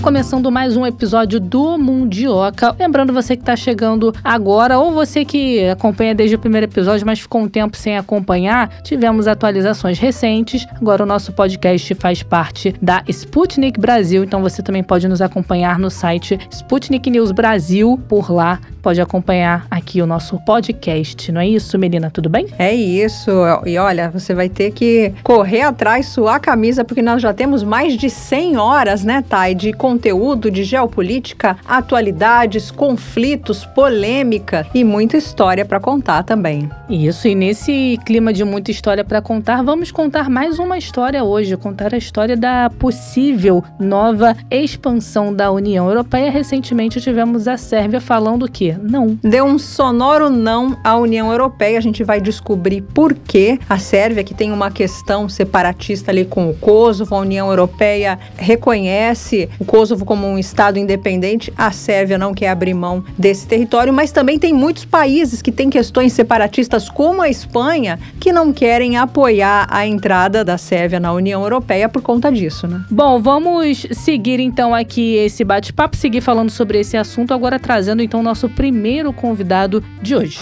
Começando mais um episódio do Mundioca. Lembrando você que está chegando agora, ou você que acompanha desde o primeiro episódio, mas ficou um tempo sem acompanhar, tivemos atualizações recentes. Agora o nosso podcast faz parte da Sputnik Brasil, então você também pode nos acompanhar no site Sputnik News Brasil. Por lá, pode acompanhar aqui o nosso podcast. Não é isso, Melina? Tudo bem? É isso. E olha, você vai ter que correr atrás, suar a camisa, porque nós já temos mais de 100 horas, né, Thay, de conteúdo de geopolítica, atualidades, conflitos, polêmica e muita história para contar também. Isso, e nesse clima de muita história para contar, vamos contar mais uma história hoje, contar a história da possível nova expansão da União Europeia. Recentemente tivemos a Sérvia falando que não. Deu um sonoro não à União Europeia. A gente vai descobrir por que a Sérvia, que tem uma questão separatista ali com o Kosovo, a União Europeia reconhece o Kosovo Kosovo como um Estado independente, a Sérvia não quer abrir mão desse território, mas também tem muitos países que têm questões separatistas, como a Espanha, que não querem apoiar a entrada da Sérvia na União Europeia por conta disso, né? Bom, vamos seguir então aqui esse bate-papo, seguir falando sobre esse assunto, agora trazendo então nosso primeiro convidado de hoje.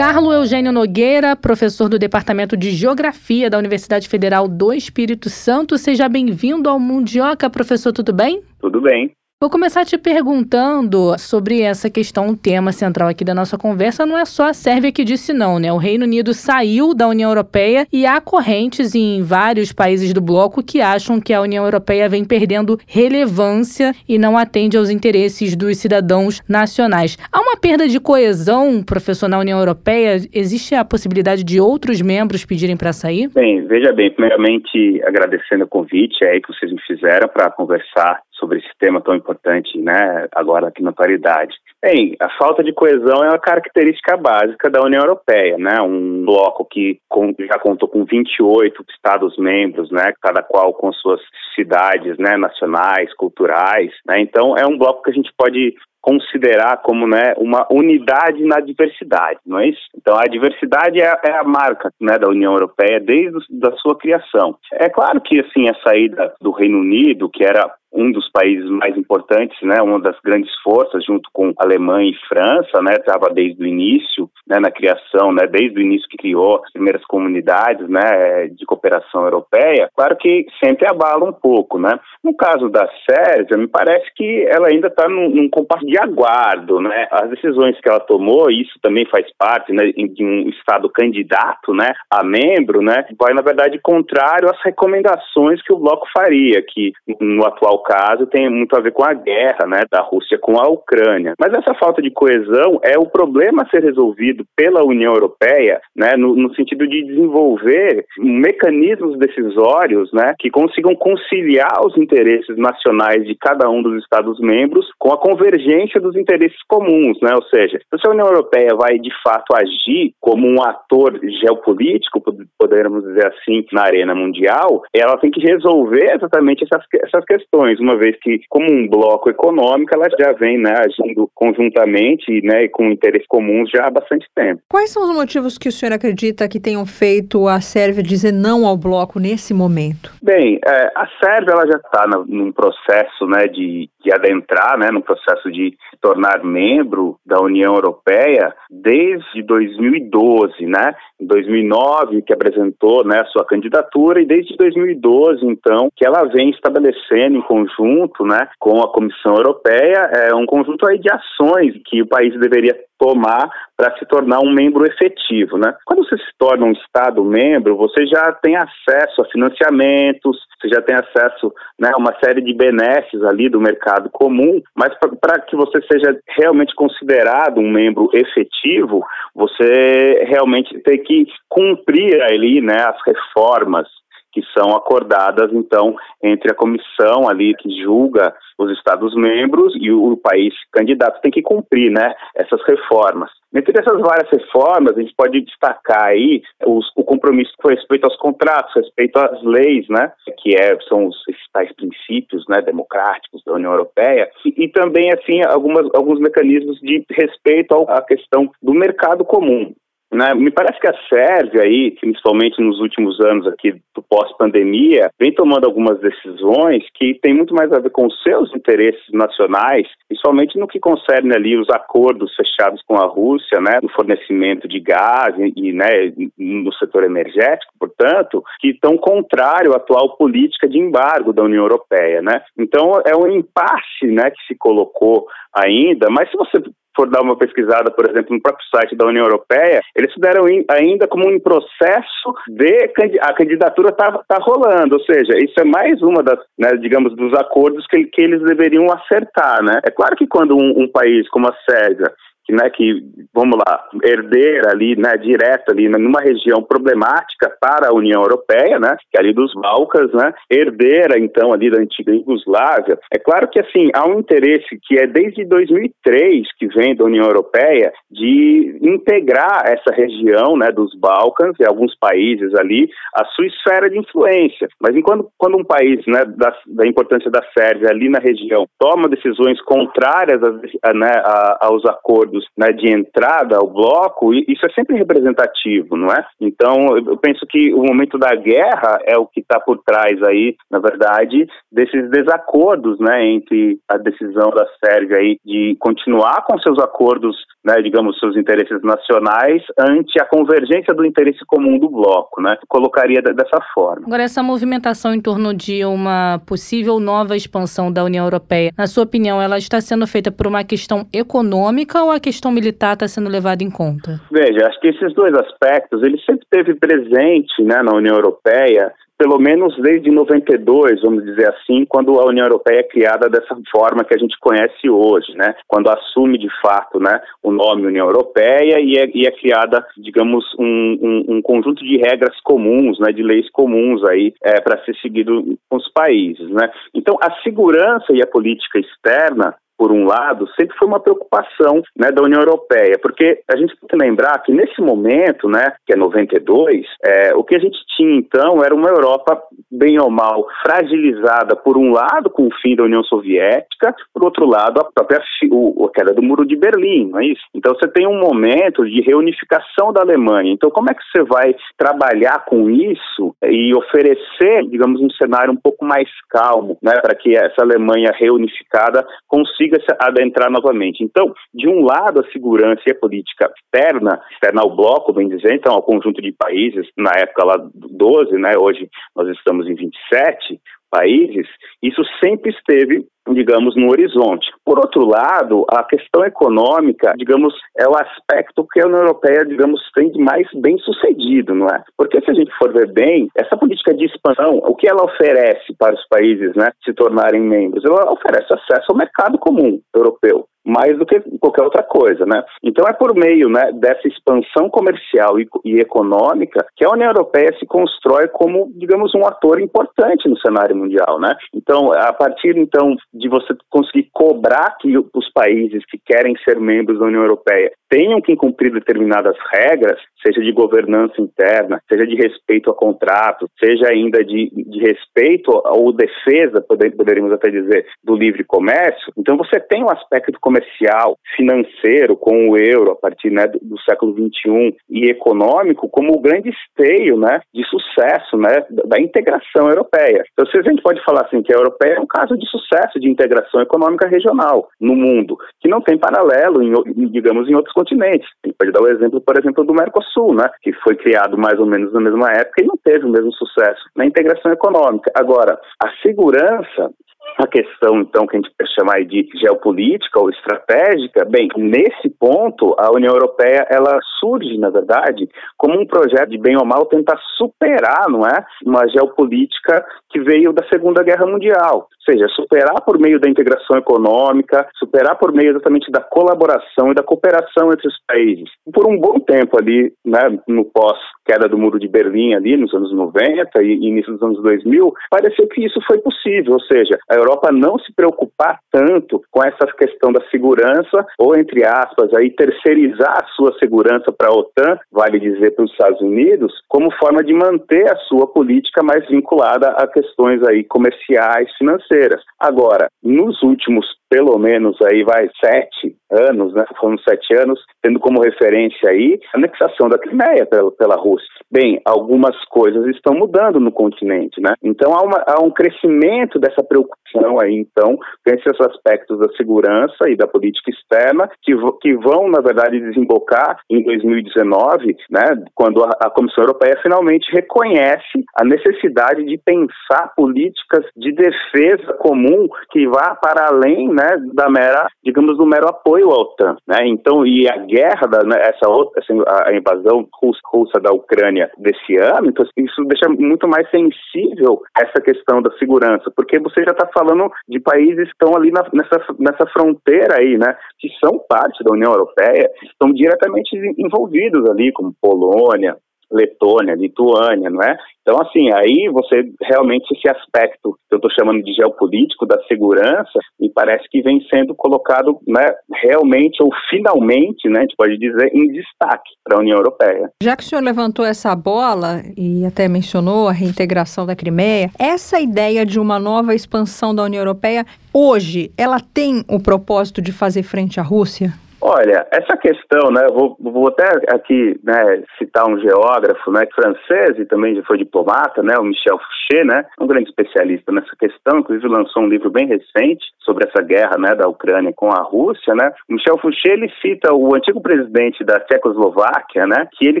Carlo Eugênio Nogueira, professor do Departamento de Geografia da Universidade Federal do Espírito Santo. Seja bem-vindo ao Mundioca, professor, tudo bem? Tudo bem. Vou começar te perguntando sobre essa questão, o tema central aqui da nossa conversa. Não é só a Sérvia que disse não, né? O Reino Unido saiu da União Europeia e há correntes em vários países do bloco que acham que a União Europeia vem perdendo relevância e não atende aos interesses dos cidadãos nacionais. Há uma perda de coesão, professor, na União Europeia? Existe a possibilidade de outros membros pedirem para sair? Bem, veja bem, primeiramente agradecendo o convite aí que vocês me fizeram para conversar sobre esse tema tão importante, né, agora aqui na atualidade. Bem, a falta de coesão é uma característica básica da União Europeia, né? Um bloco que já contou com 28 Estados-membros, né? Cada qual com suas cidades, né? Nacionais, culturais, né? Então é um bloco que a gente pode considerar como né, uma unidade na diversidade, não é isso? Então a diversidade é, é a marca né, da União Europeia desde a sua criação. É claro que assim a saída do Reino Unido, que era um dos países mais importantes, né, uma das grandes forças, junto com Alemanha e França, né, estava desde o início, né, na criação, né, desde o início que criou as primeiras comunidades, né, de cooperação europeia. Claro que sempre abala um pouco, né. No caso da Sérvia, me parece que ela ainda está num, num compasso de aguardo, né. As decisões que ela tomou, isso também faz parte, né, de um estado candidato, né, a membro, né, vai na verdade contrário às recomendações que o bloco faria, que no atual caso tem muito a ver com a guerra né, da Rússia com a Ucrânia. Mas essa falta de coesão é o problema a ser resolvido pela União Europeia né, no, no sentido de desenvolver mecanismos decisórios né, que consigam conciliar os interesses nacionais de cada um dos Estados-membros com a convergência dos interesses comuns. Né? Ou seja, se a União Europeia vai de fato agir como um ator geopolítico, poderíamos dizer assim, na arena mundial, ela tem que resolver exatamente essas, essas questões uma vez que, como um bloco econômico, ela já vem né, agindo conjuntamente né, e com interesses comuns já há bastante tempo. Quais são os motivos que o senhor acredita que tenham feito a Sérvia dizer não ao bloco nesse momento? Bem, é, a Sérvia ela já está num processo né, de, de adentrar, né, no processo de se tornar membro da União Europeia desde 2012, né? Em 2009 que apresentou, né, a sua candidatura e desde 2012 então que ela vem estabelecendo em conjunto, né, com a Comissão Europeia, é um conjunto aí de ações que o país deveria tomar para se tornar um membro efetivo, né? Quando você se torna um Estado membro, você já tem acesso a financiamentos, você já tem acesso né, a uma série de benefícios ali do mercado comum, mas para que você seja realmente considerado um membro efetivo, você realmente tem que cumprir ali né, as reformas que são acordadas, então, entre a comissão ali que julga os Estados-membros e o, país candidato tem que cumprir, né, essas reformas. Entre essas várias reformas, a gente pode destacar aí os, o compromisso com respeito aos contratos, respeito às leis, né, que é, são os tais princípios, né, democráticos da União Europeia, e, e também, assim, algumas, alguns mecanismos de respeito à questão do mercado comum. Né? Me parece que a Sérvia aí, principalmente nos últimos anos aqui do pós-pandemia, vem tomando algumas decisões que têm muito mais a ver com os seus interesses nacionais, principalmente no que concerne ali os acordos fechados com a Rússia, né, no fornecimento de gás e, e né, no setor energético, portanto, que estão contrário à atual política de embargo da União Europeia, né? Então é um impasse, né, que se colocou ainda, mas se você for dar uma pesquisada, por exemplo, no próprio site da União Europeia, eles deram ainda como um processo de a candidatura está tá rolando, ou seja, isso é mais uma das, né, digamos, dos acordos que, que eles deveriam acertar, né? É claro que quando um, um país como a Sérvia né, que, vamos lá, herdeira ali, né, direta ali, numa região problemática para a União Europeia, né, que é ali dos Balcãs, né, herdeira, então, ali da antiga Iugoslávia. É claro que, assim, há um interesse que é desde 2003 que vem da União Europeia de integrar essa região, né, dos Balcãs e alguns países ali, a sua esfera de influência. Mas enquanto quando um país, né, da, da importância da Sérvia ali na região toma decisões contrárias a, a, né, a, aos acordos né, de entrada ao bloco, isso é sempre representativo, não é? Então, eu penso que o momento da guerra é o que está por trás aí, na verdade, desses desacordos, né, entre a decisão da Sérvia aí de continuar com seus acordos, né, digamos, seus interesses nacionais, ante a convergência do interesse comum do bloco, né? Colocaria dessa forma. Agora, essa movimentação em torno de uma possível nova expansão da União Europeia, na sua opinião, ela está sendo feita por uma questão econômica ou a questão militar está sendo levada em conta? Veja, acho que esses dois aspectos, ele sempre teve presente né, na União Europeia, pelo menos desde 92, vamos dizer assim, quando a União Europeia é criada dessa forma que a gente conhece hoje, né? Quando assume de fato, né, o nome União Europeia e é, e é criada, digamos, um, um, um, conjunto de regras comuns, né, de leis comuns aí é, para ser seguido com os países, né? Então, a segurança e a política externa por um lado, sempre foi uma preocupação né, da União Europeia, porque a gente tem que lembrar que nesse momento, né, que é 92, é, o que a gente tinha então era uma Europa, bem ou mal, fragilizada, por um lado, com o fim da União Soviética, por outro lado, a própria o, a queda do Muro de Berlim, não é isso? Então você tem um momento de reunificação da Alemanha. Então, como é que você vai trabalhar com isso e oferecer, digamos, um cenário um pouco mais calmo, né, para que essa Alemanha reunificada consiga consiga se adentrar novamente. Então, de um lado, a segurança e a política externa, externa ao bloco, bem dizer, então ao conjunto de países, na época lá 12, né, hoje nós estamos em 27, países, isso sempre esteve, digamos, no horizonte. Por outro lado, a questão econômica, digamos, é o aspecto que a União Europeia, digamos, tem de mais bem sucedido, não é? Porque se a gente for ver bem, essa política de expansão, o que ela oferece para os países, né, se tornarem membros? Ela oferece acesso ao mercado comum europeu mais do que qualquer outra coisa, né? Então é por meio, né, dessa expansão comercial e, e, econômica que a União Europeia se constrói como, digamos, um ator importante no cenário mundial, né? Então, a partir então de você conseguir cobrar que os países que querem ser membros da União Europeia tenham que cumprir determinadas regras, seja de governança interna, seja de respeito a contratos, seja ainda de, de respeito ou defesa, poderíamos até dizer, do livre comércio. Então, você tem um aspecto comercial, financeiro, com o euro a partir né, do, do século XXI e econômico como o grande esteio né, de sucesso né, da, da integração europeia. Então, se a gente pode falar assim que a europeia é um caso de sucesso de integração econômica regional no mundo, que não tem paralelo, em, digamos, em outros continentes. A gente pode dar o exemplo, por exemplo, do Mercosul, né, que foi criado mais ou menos na mesma época e não teve o mesmo sucesso na integração econômica. Agora, a segurança a questão, então, que a gente pode chamar de geopolítica ou estratégica, bem, nesse ponto, a União Europeia, ela surge, na verdade, como um projeto de bem ou mal tentar superar, não é, uma geopolítica que veio da Segunda Guerra Mundial. Ou seja, superar por meio da integração econômica, superar por meio exatamente da colaboração e da cooperação entre os países. Por um bom tempo ali, né, no pós queda do Muro de Berlim ali nos anos 90 e início dos anos 2000, pareceu que isso foi possível, ou seja, a Europa não se preocupar tanto com essa questão da segurança, ou entre aspas, aí terceirizar a sua segurança para a OTAN, vale dizer para os Estados Unidos, como forma de manter a sua política mais vinculada a questões aí comerciais, financeiras. Agora, nos últimos pelo menos aí vai sete anos, né? Foram sete anos, tendo como referência aí a anexação da Crimeia pela, pela Rússia. Bem, algumas coisas estão mudando no continente, né? Então há, uma, há um crescimento dessa preocupação aí, então, com esses aspectos da segurança e da política externa que, que vão, na verdade, desembocar em 2019, né? Quando a, a Comissão Europeia finalmente reconhece a necessidade de pensar políticas de defesa comum que vá para além, né? Né, da mera, digamos, do mero apoio à OTAN, né? Então, e a guerra da né, essa outra, a invasão russa, russa da Ucrânia desse ano, então isso deixa muito mais sensível essa questão da segurança, porque você já está falando de países que estão ali na, nessa nessa fronteira aí, né, que são parte da União Europeia, estão diretamente envolvidos ali, como Polônia, Letônia, Lituânia, não é? Então, assim, aí você realmente esse aspecto que eu estou chamando de geopolítico da segurança, me parece que vem sendo colocado, né, realmente ou finalmente, né, a gente pode dizer, em destaque para a União Europeia. Já que o senhor levantou essa bola e até mencionou a reintegração da Crimeia, essa ideia de uma nova expansão da União Europeia, hoje, ela tem o propósito de fazer frente à Rússia? Olha, essa questão, né, vou, vou até aqui né, citar um geógrafo né, francês e também já foi diplomata, né, o Michel Fouché, né, um grande especialista nessa questão, inclusive lançou um livro bem recente sobre essa guerra né, da Ucrânia com a Rússia. Né. O Michel Fouché ele cita o antigo presidente da Tchecoslováquia, né, que ele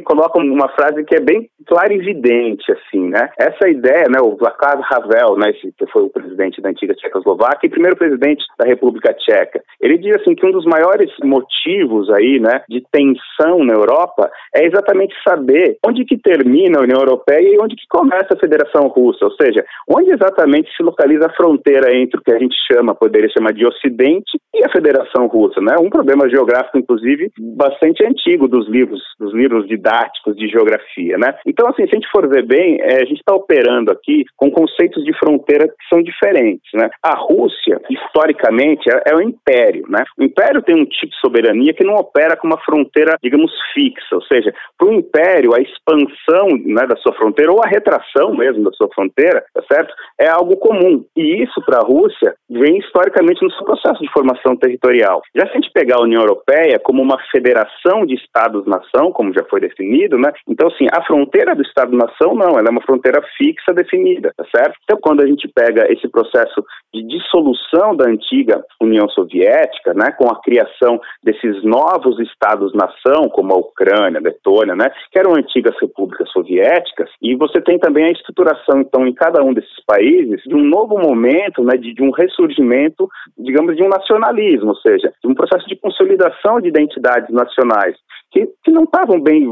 coloca uma frase que é bem clara e evidente, assim, né, essa ideia, né, o Václav Havel, né, que foi o presidente da antiga Tchecoslováquia e primeiro presidente da República Tcheca, ele diz assim que um dos maiores motivos motivos aí, né, de tensão na Europa é exatamente saber onde que termina a União Europeia e onde que começa a Federação Russa, ou seja, onde exatamente se localiza a fronteira entre o que a gente chama, poderia chamar de Ocidente e a Federação Russa, né? Um problema geográfico, inclusive, bastante antigo dos livros, dos livros didáticos de geografia, né? Então, assim, se a gente for ver bem, é, a gente está operando aqui com conceitos de fronteira que são diferentes, né? A Rússia, historicamente, é, é um império, né? O império tem um tipo de soberania que não opera com uma fronteira, digamos, fixa, ou seja, para o império, a expansão né, da sua fronteira, ou a retração mesmo da sua fronteira, tá certo? É algo comum. E isso, para a Rússia, vem historicamente no seu processo de formação territorial. Já se a gente pegar a União Europeia como uma federação de Estados-nação, como já foi definido, né? Então, assim, a fronteira do Estado-nação, não, ela é uma fronteira fixa definida, tá certo? Então, quando a gente pega esse processo de dissolução da antiga União Soviética, né, com a criação desses novos estados-nação, como a Ucrânia, Letônia, né, que eram antigas repúblicas soviéticas, e você tem também a estruturação, então, em cada um desses países, de um novo momento, né, de, de um ressurgimento, digamos, de um nacionalismo, ou seja, de um processo de consolidação de identidades nacionais que, que não estavam bem,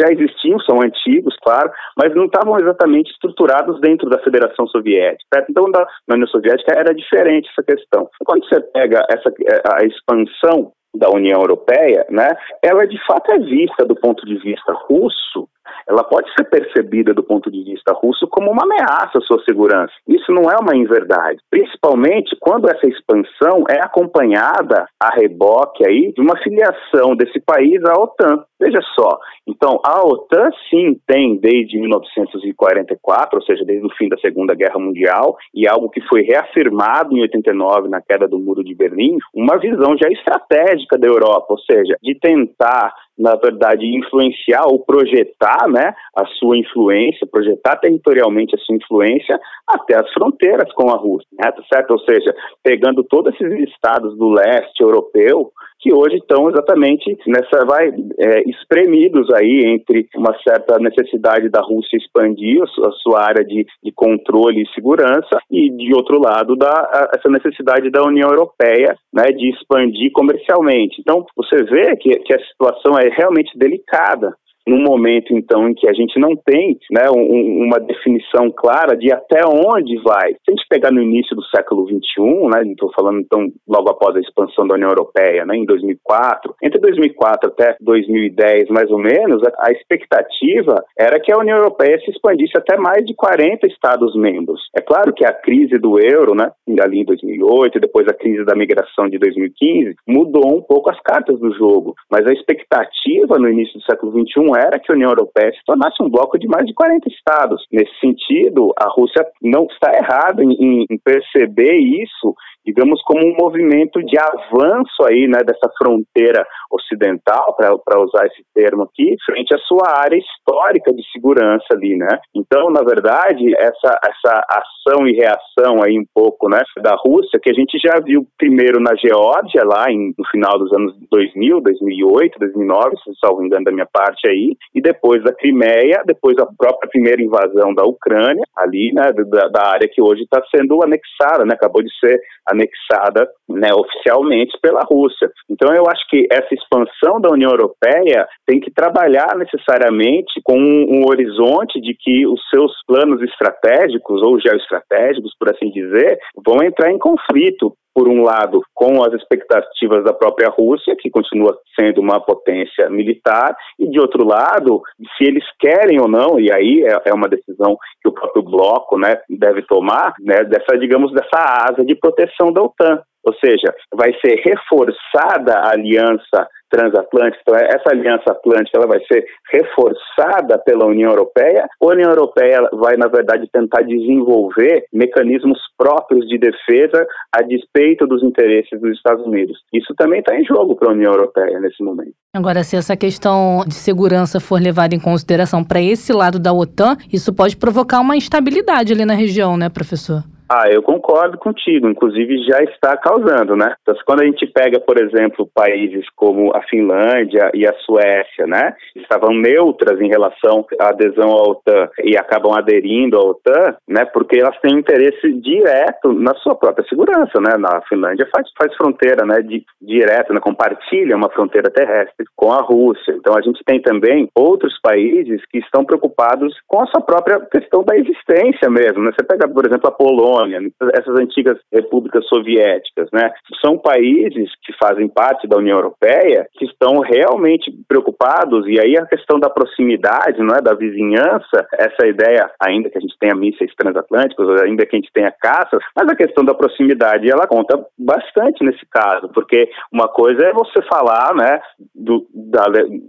já existiam, são antigos, claro, mas não estavam exatamente estruturados dentro da Federação Soviética. Certo? Então, na, na União Soviética era diferente essa questão. Quando você pega essa, a expansão da União Europeia, né, ela de fato é vista do ponto de vista russo ela pode ser percebida do ponto de vista russo como uma ameaça à sua segurança. Isso não é uma inverdade, principalmente quando essa expansão é acompanhada a reboque aí de uma filiação desse país à OTAN. Veja só, então a OTAN sim tem desde 1944, ou seja, desde o fim da Segunda Guerra Mundial, e algo que foi reafirmado em 89 na queda do Muro de Berlim, uma visão já estratégica da Europa, ou seja, de tentar na verdade, influenciar ou projetar né, a sua influência, projetar territorialmente a sua influência até as fronteiras com a Rússia, né, tá certo? Ou seja, pegando todos esses estados do leste europeu, que hoje estão exatamente nessa vai é, espremidos aí entre uma certa necessidade da Rússia expandir a sua área de, de controle e segurança e de outro lado da a, essa necessidade da União Europeia né, de expandir comercialmente. Então você vê que, que a situação é realmente delicada num momento então em que a gente não tem né, um, uma definição clara de até onde vai. Se a gente pegar no início do século XXI, né, estou falando então logo após a expansão da União Europeia, né, em 2004, entre 2004 até 2010 mais ou menos, a, a expectativa era que a União Europeia se expandisse até mais de 40 Estados-membros. É claro que a crise do euro, né, ali em 2008, depois a crise da migração de 2015, mudou um pouco as cartas do jogo, mas a expectativa no início do século XXI era que a União Europeia se tornasse um bloco de mais de 40 estados. Nesse sentido, a Rússia não está errada em, em perceber isso digamos, como um movimento de avanço aí, né, dessa fronteira ocidental, para usar esse termo aqui, frente à sua área histórica de segurança ali, né? Então, na verdade, essa, essa ação e reação aí um pouco, né, da Rússia, que a gente já viu primeiro na Geórgia, lá em, no final dos anos 2000, 2008, 2009, se salvo engano da minha parte aí, e depois da Crimeia, depois a própria primeira invasão da Ucrânia, ali, né, da, da área que hoje está sendo anexada, né, acabou de ser anexada né, oficialmente pela Rússia. Então eu acho que essa expansão da União Europeia tem que trabalhar necessariamente com um, um horizonte de que os seus planos estratégicos ou geoestratégicos, por assim dizer, vão entrar em conflito por um lado, com as expectativas da própria Rússia, que continua sendo uma potência militar, e de outro lado, se eles querem ou não, e aí é, é uma decisão que o próprio bloco né, deve tomar, né, dessa, digamos, dessa asa de proteção da OTAN. Ou seja, vai ser reforçada a aliança transatlântica, então essa aliança atlântica ela vai ser reforçada pela União Europeia, a União Europeia vai, na verdade, tentar desenvolver mecanismos próprios de defesa a despeito dos interesses dos Estados Unidos. Isso também está em jogo para a União Europeia nesse momento. Agora, se essa questão de segurança for levada em consideração para esse lado da OTAN, isso pode provocar uma instabilidade ali na região, né, professor? Ah, eu concordo contigo. Inclusive já está causando, né? Então, quando a gente pega, por exemplo, países como a Finlândia e a Suécia, né? Estavam neutras em relação à adesão à OTAN e acabam aderindo à OTAN, né? Porque elas têm interesse direto na sua própria segurança, né? Na Finlândia faz, faz fronteira, né? De, direto, né? Compartilha uma fronteira terrestre com a Rússia. Então a gente tem também outros países que estão preocupados com a sua própria questão da existência mesmo, né? Você pega, por exemplo, a Polônia Polônia, essas antigas repúblicas soviéticas, né? São países que fazem parte da União Europeia que estão realmente preocupados e aí a questão da proximidade, não é, da vizinhança, essa ideia, ainda que a gente tenha mísseis transatlânticos, ainda que a gente tenha caças, mas a questão da proximidade ela conta bastante nesse caso, porque uma coisa é você falar, né, do, da,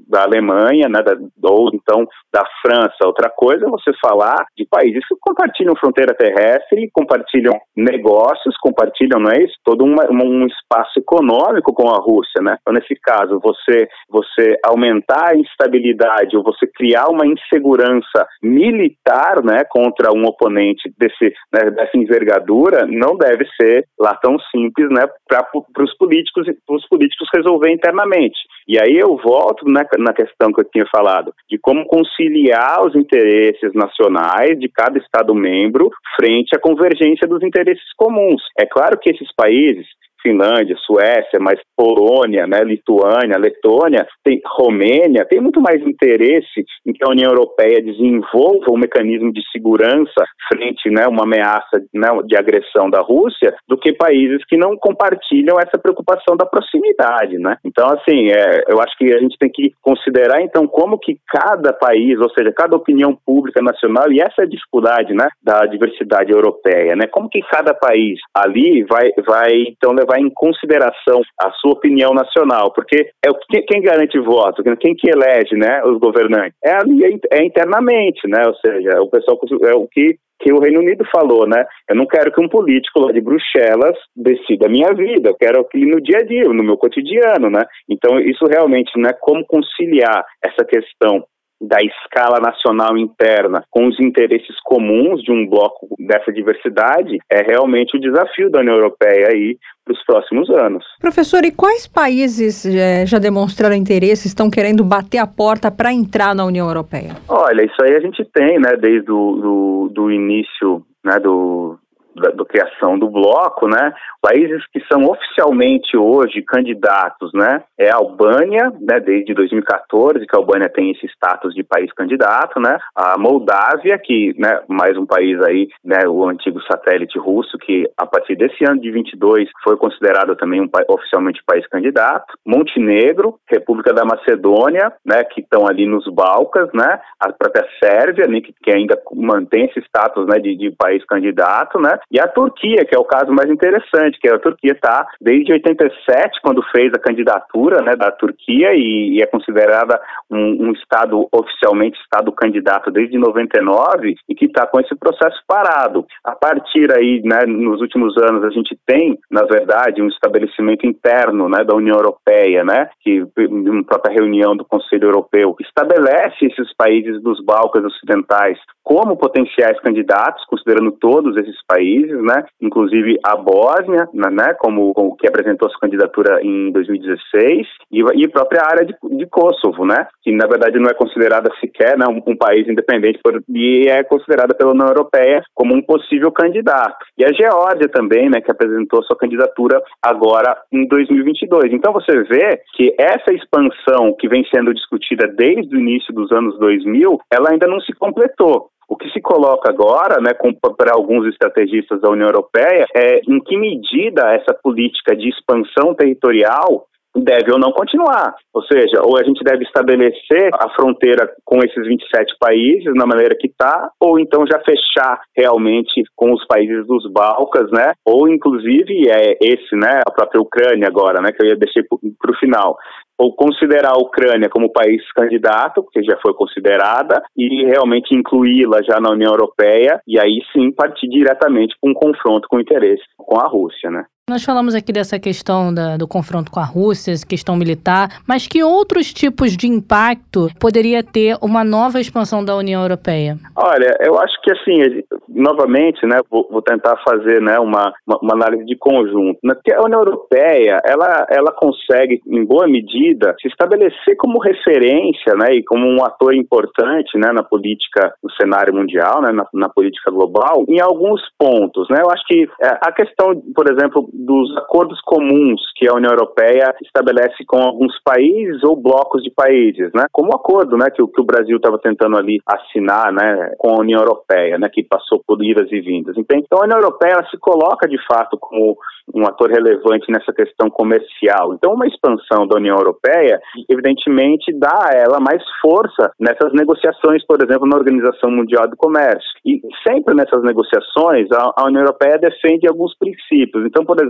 da Alemanha, né, da, ou então da França, outra coisa é você falar de países que compartilham fronteira terrestre e compartilham compartilham negócios, compartilham, não é isso? Todo uma, um espaço econômico com a Rússia, né? Então, nesse caso, você, você aumentar a instabilidade ou você criar uma insegurança militar, né, contra um oponente desse, né, dessa envergadura, não deve ser lá tão simples, né, para os políticos, os políticos resolver internamente. E aí eu volto na, na questão que eu tinha falado, de como conciliar os interesses nacionais de cada Estado membro frente à convergência dos interesses comuns. É claro que esses países Finlândia, Suécia, mas Polônia, né, Lituânia, Letônia, tem Romênia, tem muito mais interesse em que a União Europeia desenvolva um mecanismo de segurança frente né, uma ameaça né, de agressão da Rússia do que países que não compartilham essa preocupação da proximidade, né? Então, assim, é, eu acho que a gente tem que considerar, então, como que cada país, ou seja, cada opinião pública nacional, e essa é a dificuldade, né, da diversidade europeia, né? Como que cada país ali vai, vai então, levar levar em consideração a sua opinião nacional, porque é o que, quem garante voto, quem que elege, né, os governantes, é ali é, é internamente, né, ou seja, o pessoal é o que que o Reino Unido falou, né? Eu não quero que um político lá de Bruxelas decida a minha vida, eu quero que no dia a dia, no meu cotidiano, né? Então, isso realmente, né? Como conciliar essa questão da escala nacional interna com os interesses comuns de um bloco dessa diversidade é realmente o desafio da União Europeia aí para os próximos anos. Professor, e quais países é, já demonstraram interesse, estão querendo bater a porta para entrar na União Europeia? Olha, isso aí a gente tem, né, desde o do, do início né, do, da, da criação do bloco, né, países que são oficialmente hoje candidatos, né, é a Albânia, né, desde 2014 que a Albânia tem esse status de país candidato, né, a Moldávia, que, né, mais um país aí, né, o antigo satélite russo, que a partir desse ano de 22 foi considerado também um, oficialmente país candidato, Montenegro, República da Macedônia, né, que estão ali nos Balcãs, né, a própria Sérvia, né, que, que ainda mantém esse status, né, de, de país candidato, né, e a Turquia, que é o caso mais interessante, que a Turquia está desde 87, quando fez a candidatura, né, da Turquia e, e é considerada um, um, estado oficialmente estado candidato desde 99 e que está com esse processo parado. A partir aí, né, nos últimos anos a gente tem, na verdade, um estabelecimento interno, né, da União Europeia, né, que uma própria reunião do Conselho Europeu estabelece esses países dos Balcãs Ocidentais como potenciais candidatos, considerando todos esses países, né, inclusive a Bósnia, né como, como, que apresentou sua candidatura em 2016, e, e a própria área de, de, Kosovo, né, que na verdade não é considerada sequer né, um, um país independente por, e é considerada pela União Europeia como um possível candidato. E a Geórgia também, né, que apresentou sua candidatura agora em 2022. Então você vê que essa expansão que vem sendo discutida desde o início dos anos 2000, ela ainda não se completou. O que se coloca agora, né, para alguns estrategistas da União Europeia, é em que medida essa política de expansão territorial deve ou não continuar. Ou seja, ou a gente deve estabelecer a fronteira com esses 27 países na maneira que está, ou então já fechar realmente com os países dos Balcãs, né? Ou inclusive é esse, né? A própria Ucrânia agora, né? Que eu ia deixar para o final ou considerar a Ucrânia como país candidato, porque já foi considerada, e realmente incluí-la já na União Europeia, e aí sim partir diretamente para um confronto com interesse com a Rússia, né? Nós falamos aqui dessa questão da, do confronto com a Rússia, questão militar, mas que outros tipos de impacto poderia ter uma nova expansão da União Europeia? Olha, eu acho que assim, novamente, né, vou, vou tentar fazer né, uma, uma, análise de conjunto. Né, porque a União Europeia, ela, ela consegue, em boa medida, se estabelecer como referência né, e como um ator importante né, na política, no cenário mundial, né, na, na política global, em alguns pontos. Né, eu acho que é, a questão, por exemplo, dos acordos comuns que a União Europeia estabelece com alguns países ou blocos de países, né? Como o acordo, né, que, que o Brasil estava tentando ali assinar, né, com a União Europeia, né, que passou por idas e vindas. Então, a União Europeia se coloca de fato como um ator relevante nessa questão comercial. Então, uma expansão da União Europeia, evidentemente, dá a ela mais força nessas negociações, por exemplo, na Organização Mundial do Comércio. E sempre nessas negociações, a, a União Europeia defende alguns princípios. Então, por exemplo,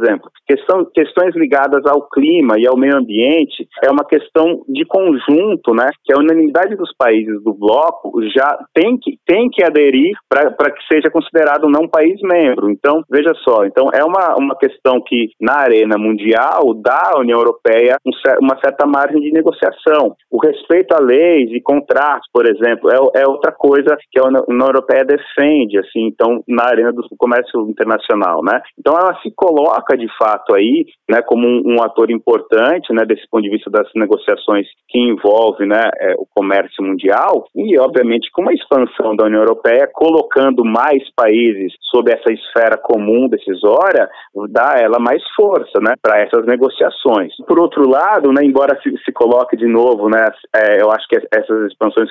questão, questões ligadas ao clima e ao meio ambiente é uma questão de conjunto, né? Que a unanimidade dos países do bloco já tem que, tem que aderir para que seja considerado não país membro. Então, veja só, então é uma, uma questão que na arena mundial dá à União Europeia um, uma certa margem de negociação. O respeito a leis e contratos, por exemplo, é, é outra coisa que a União Europeia defende, assim, então, na arena do comércio internacional, né? Então, ela se coloca de fato aí, né, como um, um, ator importante, né, desse ponto de vista das negociações que envolve, né, é, o comércio mundial e, obviamente, com uma expansão da União Europeia, colocando mais países sob essa esfera comum decisória, dá ela mais força, né, para essas negociações. Por outro lado, né, embora se, se coloque de novo, né, é, eu acho que essas expansões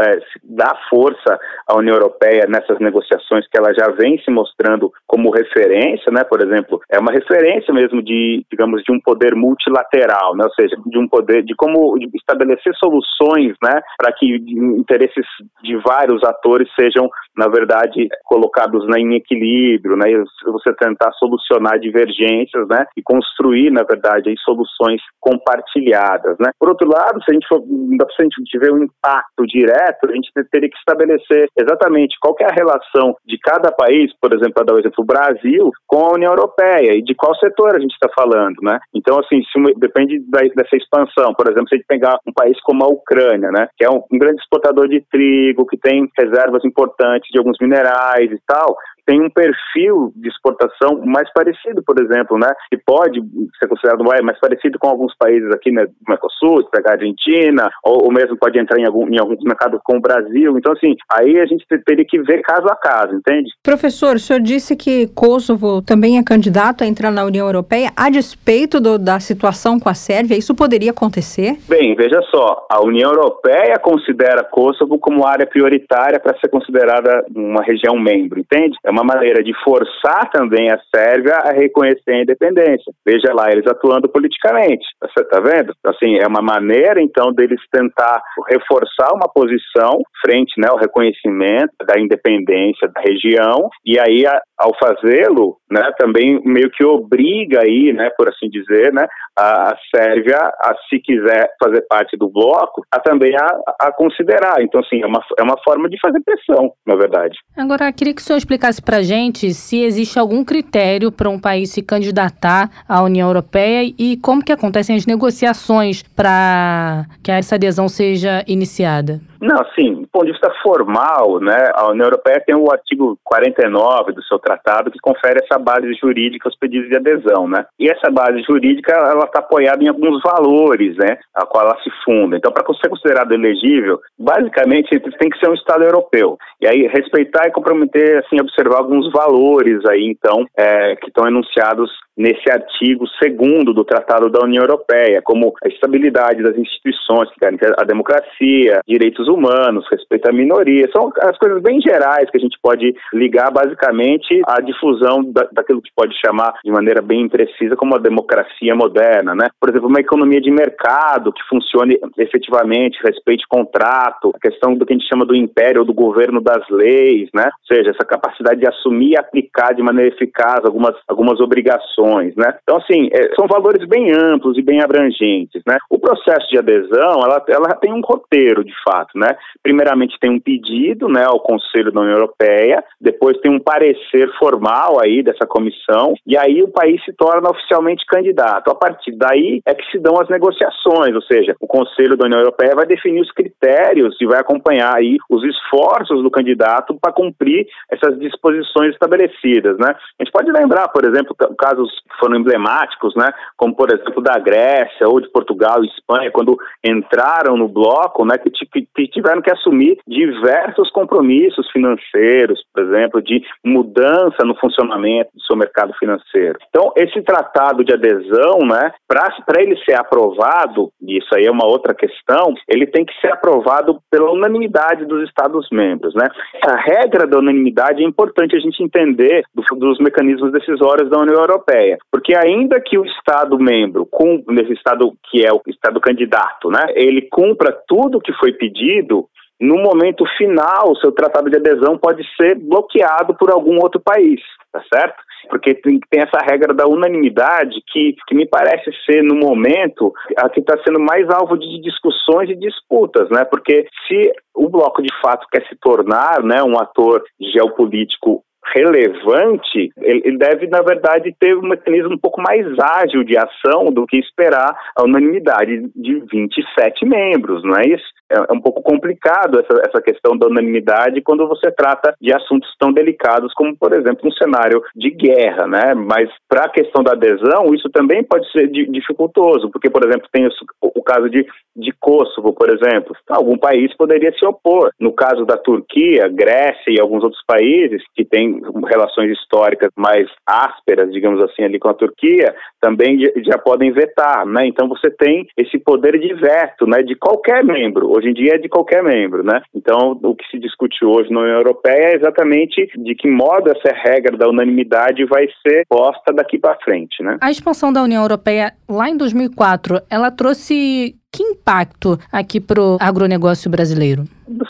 é, dá força à União Europeia nessas negociações que ela já vem se mostrando como referência, né, por exemplo, é uma referência mesmo de, digamos, de um poder multilateral, né? ou seja, de um poder, de como estabelecer soluções, né, para que interesses de vários atores sejam, na verdade, colocados né, em equilíbrio, né, e você tentar solucionar divergências, né, e construir, na verdade, aí, soluções compartilhadas, né. Por outro lado, se a gente for, se a gente tiver um impacto direto, a gente teria que estabelecer exatamente qual é a relação de cada país, por exemplo, para dar o exemplo, o Brasil, com a União Europeia, ideia e de qual setor a gente está falando, né? Então, assim, se, depende da, dessa expansão. Por exemplo, se a gente pegar um país como a Ucrânia, né? Que é um, um grande exportador de trigo, que tem reservas importantes de alguns minerais e tal, tem um perfil de exportação mais parecido, por exemplo, né? E pode ser considerado mais parecido com alguns países aqui né, do Mercosul, se pegar a Argentina, ou, ou, mesmo pode entrar em, algum, em alguns mercados com o Brasil. Então, assim, aí a gente teria que ver caso a caso, entende? Professor, o senhor disse que Kosovo também é candidato a entrar na União Europeia, a despeito do, da situação com a Sérvia, isso poderia acontecer? Bem, veja só, a União Europeia considera Kosovo como área prioritária para ser considerada uma região membro, entende? É uma maneira de forçar também a Sérvia a reconhecer a independência. Veja lá, eles atuando politicamente, você está vendo? Assim, é uma maneira, então, deles tentar reforçar uma posição frente né, ao reconhecimento da independência da região, e aí, ao fazê-lo, né, também meio que obriga aí, né, por assim dizer, né, a, Sérvia, a, se quiser fazer parte do bloco, a também a, a considerar. Então, assim, é uma, é uma forma de fazer pressão, na verdade. Agora, queria que o senhor explicasse para a gente se existe algum critério para um país se candidatar à União Europeia e como que acontecem as negociações para que essa adesão seja iniciada. Não, sim, do ponto de vista formal, né, a União Europeia tem o artigo 49 do seu tratado que confere essa base jurídica aos pedidos de adesão, né? E essa base jurídica, ela está apoiada em alguns valores, né, a qual ela se funda. Então, para ser considerado elegível, basicamente tem que ser um Estado europeu. E aí respeitar e comprometer, assim, observar alguns valores aí, então, é, que estão enunciados nesse artigo segundo do Tratado da União Europeia, como a estabilidade das instituições, que a democracia, direitos humanos, respeito à minoria. São as coisas bem gerais que a gente pode ligar basicamente à difusão da, daquilo que pode chamar de maneira bem imprecisa como a democracia moderna, né? Por exemplo, uma economia de mercado que funcione efetivamente, respeite contrato, a questão do que a gente chama do império ou do governo das leis, né? Ou seja, essa capacidade de assumir e aplicar de maneira eficaz algumas, algumas obrigações, né? Então, assim, é, são valores bem amplos e bem abrangentes, né? O processo de adesão, ela, ela tem um roteiro, de fato, né? Primeiramente tem um pedido, né, ao Conselho da União Europeia, depois tem um parecer formal aí dessa comissão, e aí o país se torna oficialmente candidato. A partir daí é que se dão as negociações, ou seja, o Conselho da União Europeia vai definir os critérios e vai acompanhar aí os esforços do candidato para cumprir essas disposições estabelecidas, né? A gente pode lembrar, por exemplo, casos que foram emblemáticos, né? Como por exemplo da Grécia ou de Portugal e Espanha, quando entraram no bloco, né? Que, que tiveram que assumir diversos compromissos financeiros, por exemplo, de mudança no funcionamento do seu mercado financeiro. Então, esse tratado de adesão, né? Para ele ser aprovado, e isso aí é uma outra questão, ele tem que ser aprovado pela unanimidade dos Estados-membros, né? A regra da unanimidade é importante a gente entender do, dos mecanismos decisórios da União Europeia, porque ainda que o Estado-membro, com nesse Estado que é o Estado candidato, né, ele cumpra tudo que foi pedido, no momento final, o seu tratado de adesão pode ser bloqueado por algum outro país, tá certo? Porque tem, tem essa regra da unanimidade que, que me parece ser, no momento, a que está sendo mais alvo de discussões e disputas, né? Porque se o bloco de fato quer se tornar né, um ator geopolítico relevante, ele deve, na verdade, ter um mecanismo um pouco mais ágil de ação do que esperar a unanimidade de 27 membros, não é isso? É, é um pouco complicado essa, essa questão da unanimidade quando você trata de assuntos tão delicados como, por exemplo, um cenário de guerra, né? Mas para a questão da adesão, isso também pode ser dificultoso, porque, por exemplo, tem o, o caso de, de Kosovo, por exemplo. Algum país poderia se opor. No caso da Turquia, Grécia e alguns outros países que têm relações históricas mais ásperas, digamos assim, ali com a Turquia, também já podem vetar, né? Então você tem esse poder de veto, né? De qualquer membro hoje em dia é de qualquer membro, né? Então, o que se discute hoje na União Europeia é exatamente de que modo essa regra da unanimidade vai ser posta daqui para frente, né? A expansão da União Europeia lá em 2004, ela trouxe que impacto aqui para o agronegócio brasileiro?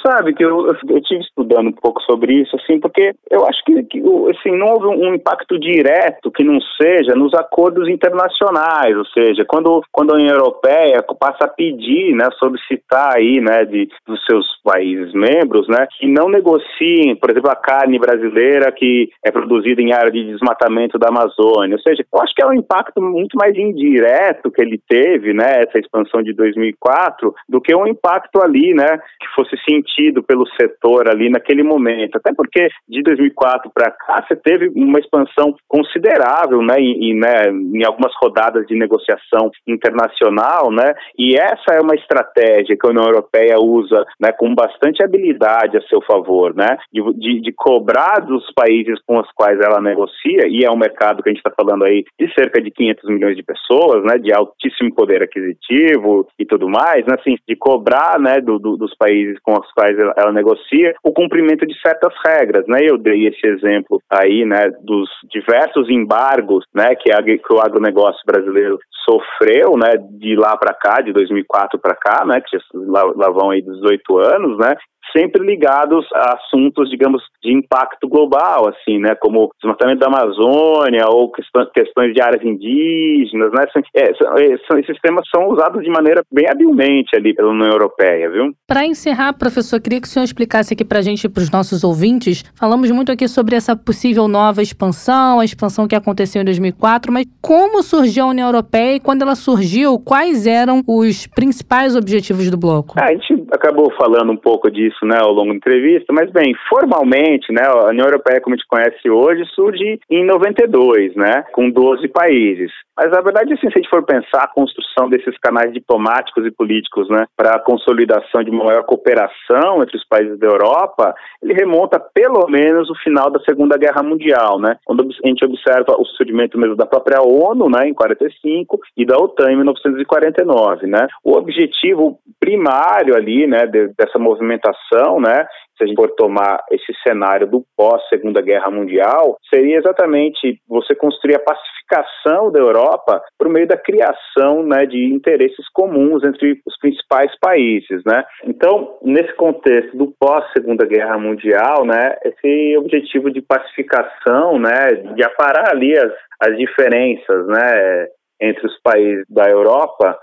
Sabe que eu, eu tive estudando um pouco sobre isso, assim, porque eu acho que, que assim, não houve um impacto direto que não seja nos acordos internacionais, ou seja, quando, quando a União Europeia passa a pedir, né, solicitar aí, né, de, dos seus países membros, né, que não negociem, por exemplo, a carne brasileira que é produzida em área de desmatamento da Amazônia, ou seja, eu acho que é um impacto muito mais indireto que ele teve, né, essa expansão de 2000 2004 do que um impacto ali, né, que fosse sentido pelo setor ali naquele momento. Até porque de 2004 para cá você teve uma expansão considerável, né, em, né, em algumas rodadas de negociação internacional, né, e essa é uma estratégia que a União Europeia usa, né, com bastante habilidade a seu favor, né, de, de, de cobrar dos países com os quais ela negocia, e é um mercado que a gente está falando aí de cerca de 500 milhões de pessoas, né, de altíssimo poder aquisitivo e tudo mais, né, assim, de cobrar, né, do, do, dos países com os quais ela, ela, negocia o cumprimento de certas regras, né, eu dei esse exemplo aí, né, dos diversos embargos, né, que, a, que o agronegócio brasileiro sofreu, né, de lá para cá, de 2004 para cá, né, que lá, lá vão aí 18 anos, né, sempre ligados a assuntos, digamos, de impacto global, assim, né, como desmatamento da Amazônia ou questões de áreas indígenas, né, é, é esses temas são usados de maneira bem habilmente ali pela União Europeia, viu? Para encerrar, professor, queria que o senhor explicasse aqui para a gente, para os nossos ouvintes, falamos muito aqui sobre essa possível nova expansão, a expansão que aconteceu em 2004, mas como surgiu a União Europeia e quando ela surgiu, quais eram os principais objetivos do bloco? Ah, a gente acabou falando um pouco disso isso né, ao longo da entrevista, mas bem, formalmente, né, a União Europeia, como a gente conhece hoje, surge em 92, né, com 12 países. Mas a verdade, assim, se a gente for pensar a construção desses canais diplomáticos e políticos, né, para a consolidação de uma maior cooperação entre os países da Europa, ele remonta pelo menos o final da Segunda Guerra Mundial, né, quando a gente observa o surgimento mesmo da própria ONU, né, em 45 e da OTAN em 1949, né. O objetivo primário ali, né, dessa movimentação, né, se a gente for tomar esse cenário do pós Segunda Guerra Mundial, seria exatamente você construir a pacificação da Europa por meio da criação né, de interesses comuns entre os principais países, né? Então, nesse contexto do pós Segunda Guerra Mundial, né, esse objetivo de pacificação, né, de aparar ali as, as diferenças, né, entre os países da Europa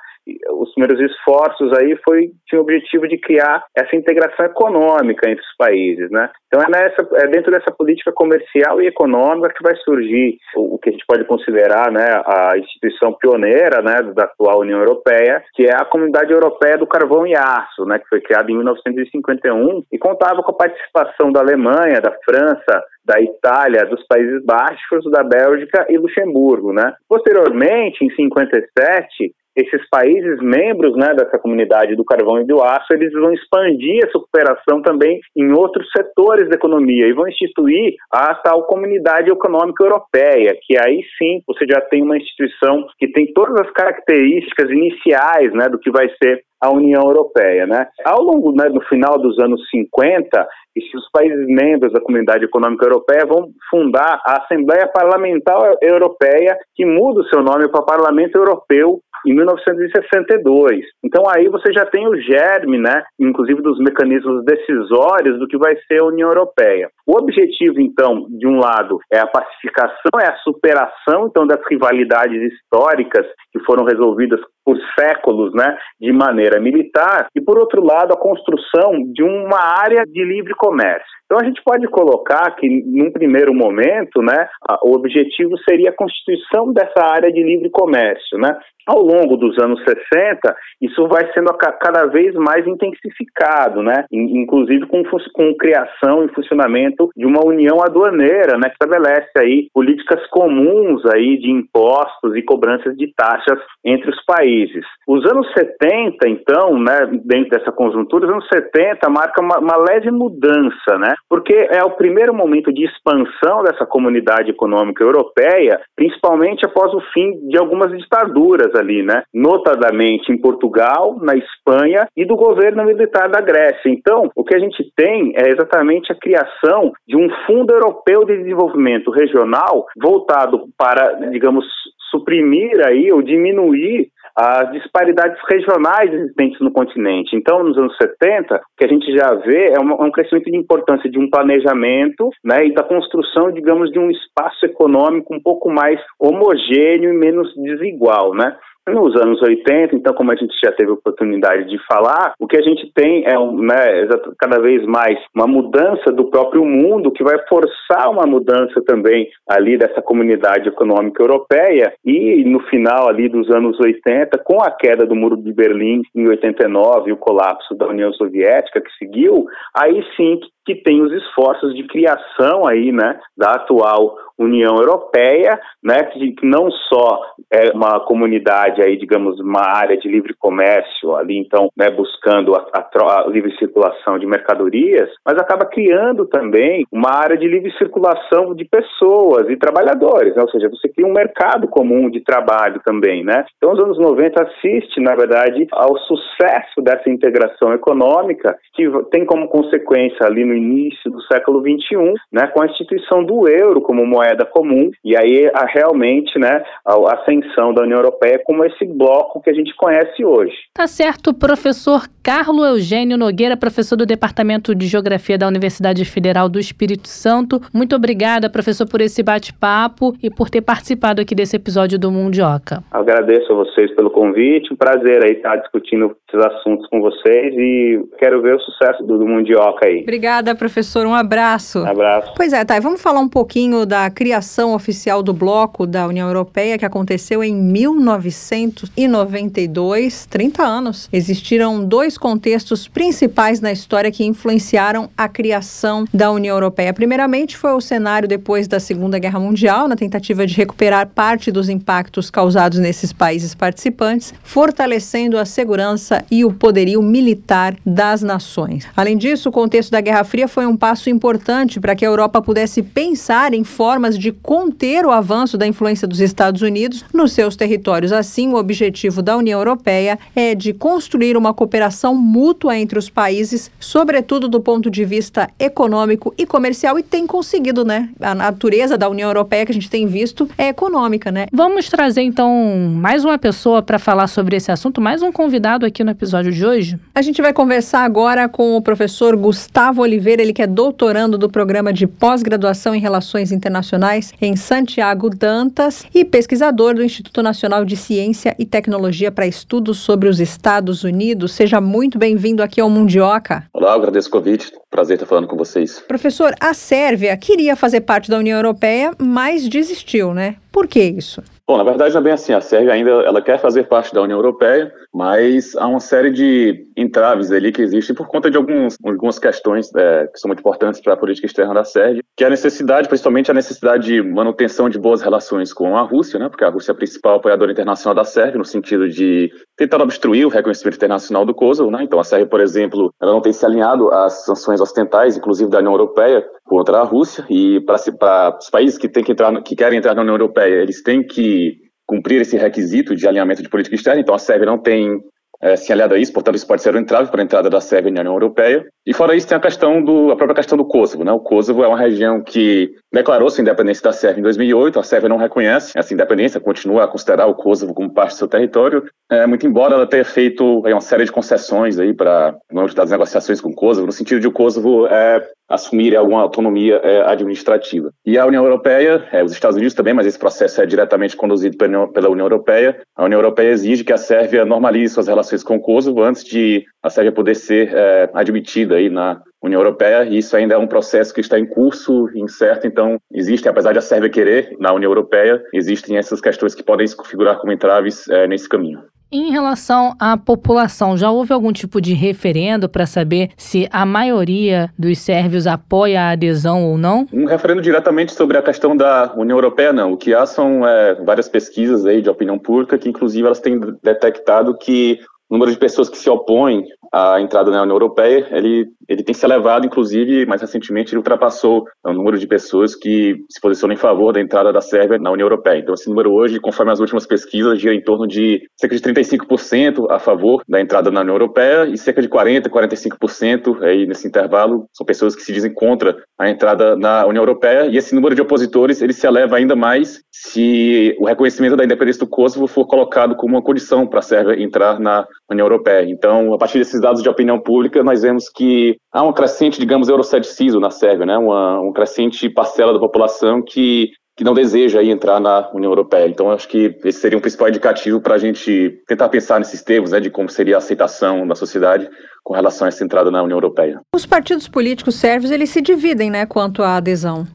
os primeiros esforços aí foi tinha o objetivo de criar essa integração econômica entre os países, né? Então é, nessa, é dentro dessa política comercial e econômica que vai surgir o, o, que a gente pode considerar, né, a instituição pioneira, né, da atual União Europeia, que é a Comunidade Europeia do Carvão e Aço, né, que foi criada em 1951 e contava com a participação da Alemanha, da França, da Itália, dos Países Baixos, da Bélgica e Luxemburgo, né? Posteriormente, em 57, esses países membros né, dessa comunidade do carvão e do aço, eles vão expandir essa cooperação também em outros setores da economia e vão instituir a tal comunidade econômica europeia, que aí sim você já tem uma instituição que tem todas as características iniciais né, do que vai ser a União Europeia. Né? Ao longo, né, no final dos anos 50, os países membros da Comunidade Econômica Europeia vão fundar a Assembleia Parlamentar Europeia, que muda o seu nome para Parlamento Europeu em 1962. Então aí você já tem o germe, né, inclusive dos mecanismos decisórios do que vai ser a União Europeia. O objetivo, então, de um lado é a pacificação, é a superação, então, das rivalidades históricas que foram resolvidas por séculos, né, de maneira militar, e por outro lado a construção de uma área de livre comércio. Então a gente pode colocar que, num primeiro momento, né, o objetivo seria a constituição dessa área de livre comércio, né? Ao longo dos anos 60, isso vai sendo cada vez mais intensificado, né? Inclusive com, com criação e funcionamento de uma união aduaneira, né? Que estabelece aí políticas comuns aí de impostos e cobranças de taxas entre os países. Os anos 70, então, né? Dentro dessa conjuntura, os anos 70 marca uma, uma leve mudança, né? Porque é o primeiro momento de expansão dessa comunidade econômica europeia, principalmente após o fim de algumas ditaduras ali, né? Notadamente em Portugal, na Espanha e do governo militar da Grécia. Então, o que a gente tem é exatamente a criação de um Fundo Europeu de Desenvolvimento Regional voltado para, digamos, suprimir aí ou diminuir as disparidades regionais existentes no continente. Então, nos anos 70, o que a gente já vê é, um crescimento de importância de um planejamento né, e da construção, digamos, de um espaço econômico um pouco mais homogêneo e menos desigual. Né? Nos anos 80, então, como a gente já teve oportunidade de falar, o que a gente tem é né, cada vez mais uma mudança do próprio mundo que vai forçar uma mudança também ali dessa comunidade econômica europeia. E no final ali dos anos 80, com a queda do Muro de Berlim em 89 e o colapso da União Soviética que seguiu, aí sim que tem os esforços de criação aí, né, da atual União Europeia, né, que não só é uma comunidade aí, digamos, uma área de livre comércio ali, então, né, buscando a, a, a, livre circulação de mercadorias, mas acaba criando também uma área de livre circulação de pessoas e trabalhadores, né, ou seja, você cria um mercado comum de trabalho também, né. Então, os anos 90 assiste, na verdade, ao sucesso dessa integração econômica que tem como consequência ali no início do século 21, né, com a instituição do euro como moeda comum e aí a, realmente né, a ascensão da União Europeia como esse bloco que a gente conhece hoje. Tá certo, professor Carlo Eugênio Nogueira, professor do Departamento de Geografia da Universidade Federal do Espírito Santo. Muito obrigada, professor, por esse bate-papo e por ter participado aqui desse episódio do Mundioca. Agradeço a vocês pelo convite, um prazer aí estar discutindo esses assuntos com vocês e quero ver o sucesso do, do Mundioca aí. Obrigada, professor, um abraço. Um abraço. Pois é, tá, vamos falar um pouquinho da criação oficial do bloco da União Europeia, que aconteceu em 1992, 30 anos. Existiram dois contextos principais na história que influenciaram a criação da União Europeia. Primeiramente, foi o cenário depois da Segunda Guerra Mundial, na tentativa de recuperar parte dos impactos causados nesses países participantes, fortalecendo a segurança e o poderio militar das nações. Além disso, o contexto da Guerra Fria foi um passo importante para que a Europa pudesse pensar em formas de conter o avanço da influência dos Estados Unidos nos seus territórios. Assim, o objetivo da União Europeia é de construir uma cooperação mútua entre os países, sobretudo do ponto de vista econômico e comercial, e tem conseguido, né? A natureza da União Europeia que a gente tem visto é econômica, né? Vamos trazer então mais uma pessoa para falar sobre esse assunto, mais um convidado aqui no episódio de hoje. A gente vai conversar agora com o professor Gustavo Oliveira, ele que é doutorando do programa de pós-graduação em Relações Internacionais em Santiago Dantas e pesquisador do Instituto Nacional de Ciência e Tecnologia para Estudos sobre os Estados Unidos. Seja muito bem-vindo aqui ao Mundioca. Olá, agradeço o convite. Prazer estar falando com vocês. Professor, a Sérvia queria fazer parte da União Europeia, mas desistiu, né? Por que isso? Bom, na verdade é bem assim. A Sérvia ainda ela quer fazer parte da União Europeia, mas há uma série de entraves ali que existem por conta de alguns, algumas questões é, que são muito importantes para a política externa da Sérvia, que é a necessidade, principalmente a necessidade de manutenção de boas relações com a Rússia, né, porque a Rússia é a principal apoiadora internacional da Sérvia, no sentido de tentar obstruir o reconhecimento internacional do Kosovo. Né? Então a Sérvia, por exemplo, ela não tem se alinhado às sanções ocidentais, inclusive da União Europeia, contra a Rússia, e para os países que, têm que, entrar, que querem entrar na União Europeia, eles têm que cumprir esse requisito de alinhamento de política externa. Então, a Sérvia não tem é, se aliado a isso, portanto, isso pode ser um entrave para a entrada da Sérvia na União Europeia. E fora isso, tem a questão do, a própria questão do Kosovo. Né? O Kosovo é uma região que declarou sua independência da Sérvia em 2008, a Sérvia não reconhece essa independência, continua a considerar o Kosovo como parte do seu território, é, muito embora ela tenha feito aí, uma série de concessões aí para no âmbito das negociações com o Kosovo, no sentido de o Kosovo é, assumir alguma autonomia é, administrativa. E a União Europeia, é, os Estados Unidos também, mas esse processo é diretamente conduzido pela União Europeia. A União Europeia exige que a Sérvia normalize suas relações com o Kosovo antes de a Sérvia poder ser é, admitida aí na União Europeia, e isso ainda é um processo que está em curso, incerto, então existe, apesar de a Sérvia querer na União Europeia, existem essas questões que podem se configurar como entraves é, nesse caminho. Em relação à população, já houve algum tipo de referendo para saber se a maioria dos sérvios apoia a adesão ou não? Um referendo diretamente sobre a questão da União Europeia, não. O que há são é, várias pesquisas aí de opinião pública que, inclusive, elas têm detectado que o número de pessoas que se opõem à entrada na União Europeia, ele, ele tem se elevado, inclusive, mais recentemente ele ultrapassou o número de pessoas que se posicionam em favor da entrada da Sérvia na União Europeia. Então, esse número hoje, conforme as últimas pesquisas, gira em torno de cerca de 35% a favor da entrada na União Europeia e cerca de 40%, 45% aí nesse intervalo são pessoas que se dizem contra a entrada na União Europeia. E esse número de opositores, ele se eleva ainda mais se o reconhecimento da independência do Kosovo for colocado como uma condição para a Sérvia entrar na União Europeia. Então, a partir desses dados de opinião pública, nós vemos que há um crescente, digamos, euroceticismo na Sérvia, né? uma, uma crescente parcela da população que que não deseja aí entrar na União Europeia. Então, acho que esse seria um principal indicativo para a gente tentar pensar nesses termos, né, de como seria a aceitação da sociedade com relação a essa entrada na União Europeia. Os partidos políticos sérvios, eles se dividem, né, quanto à adesão.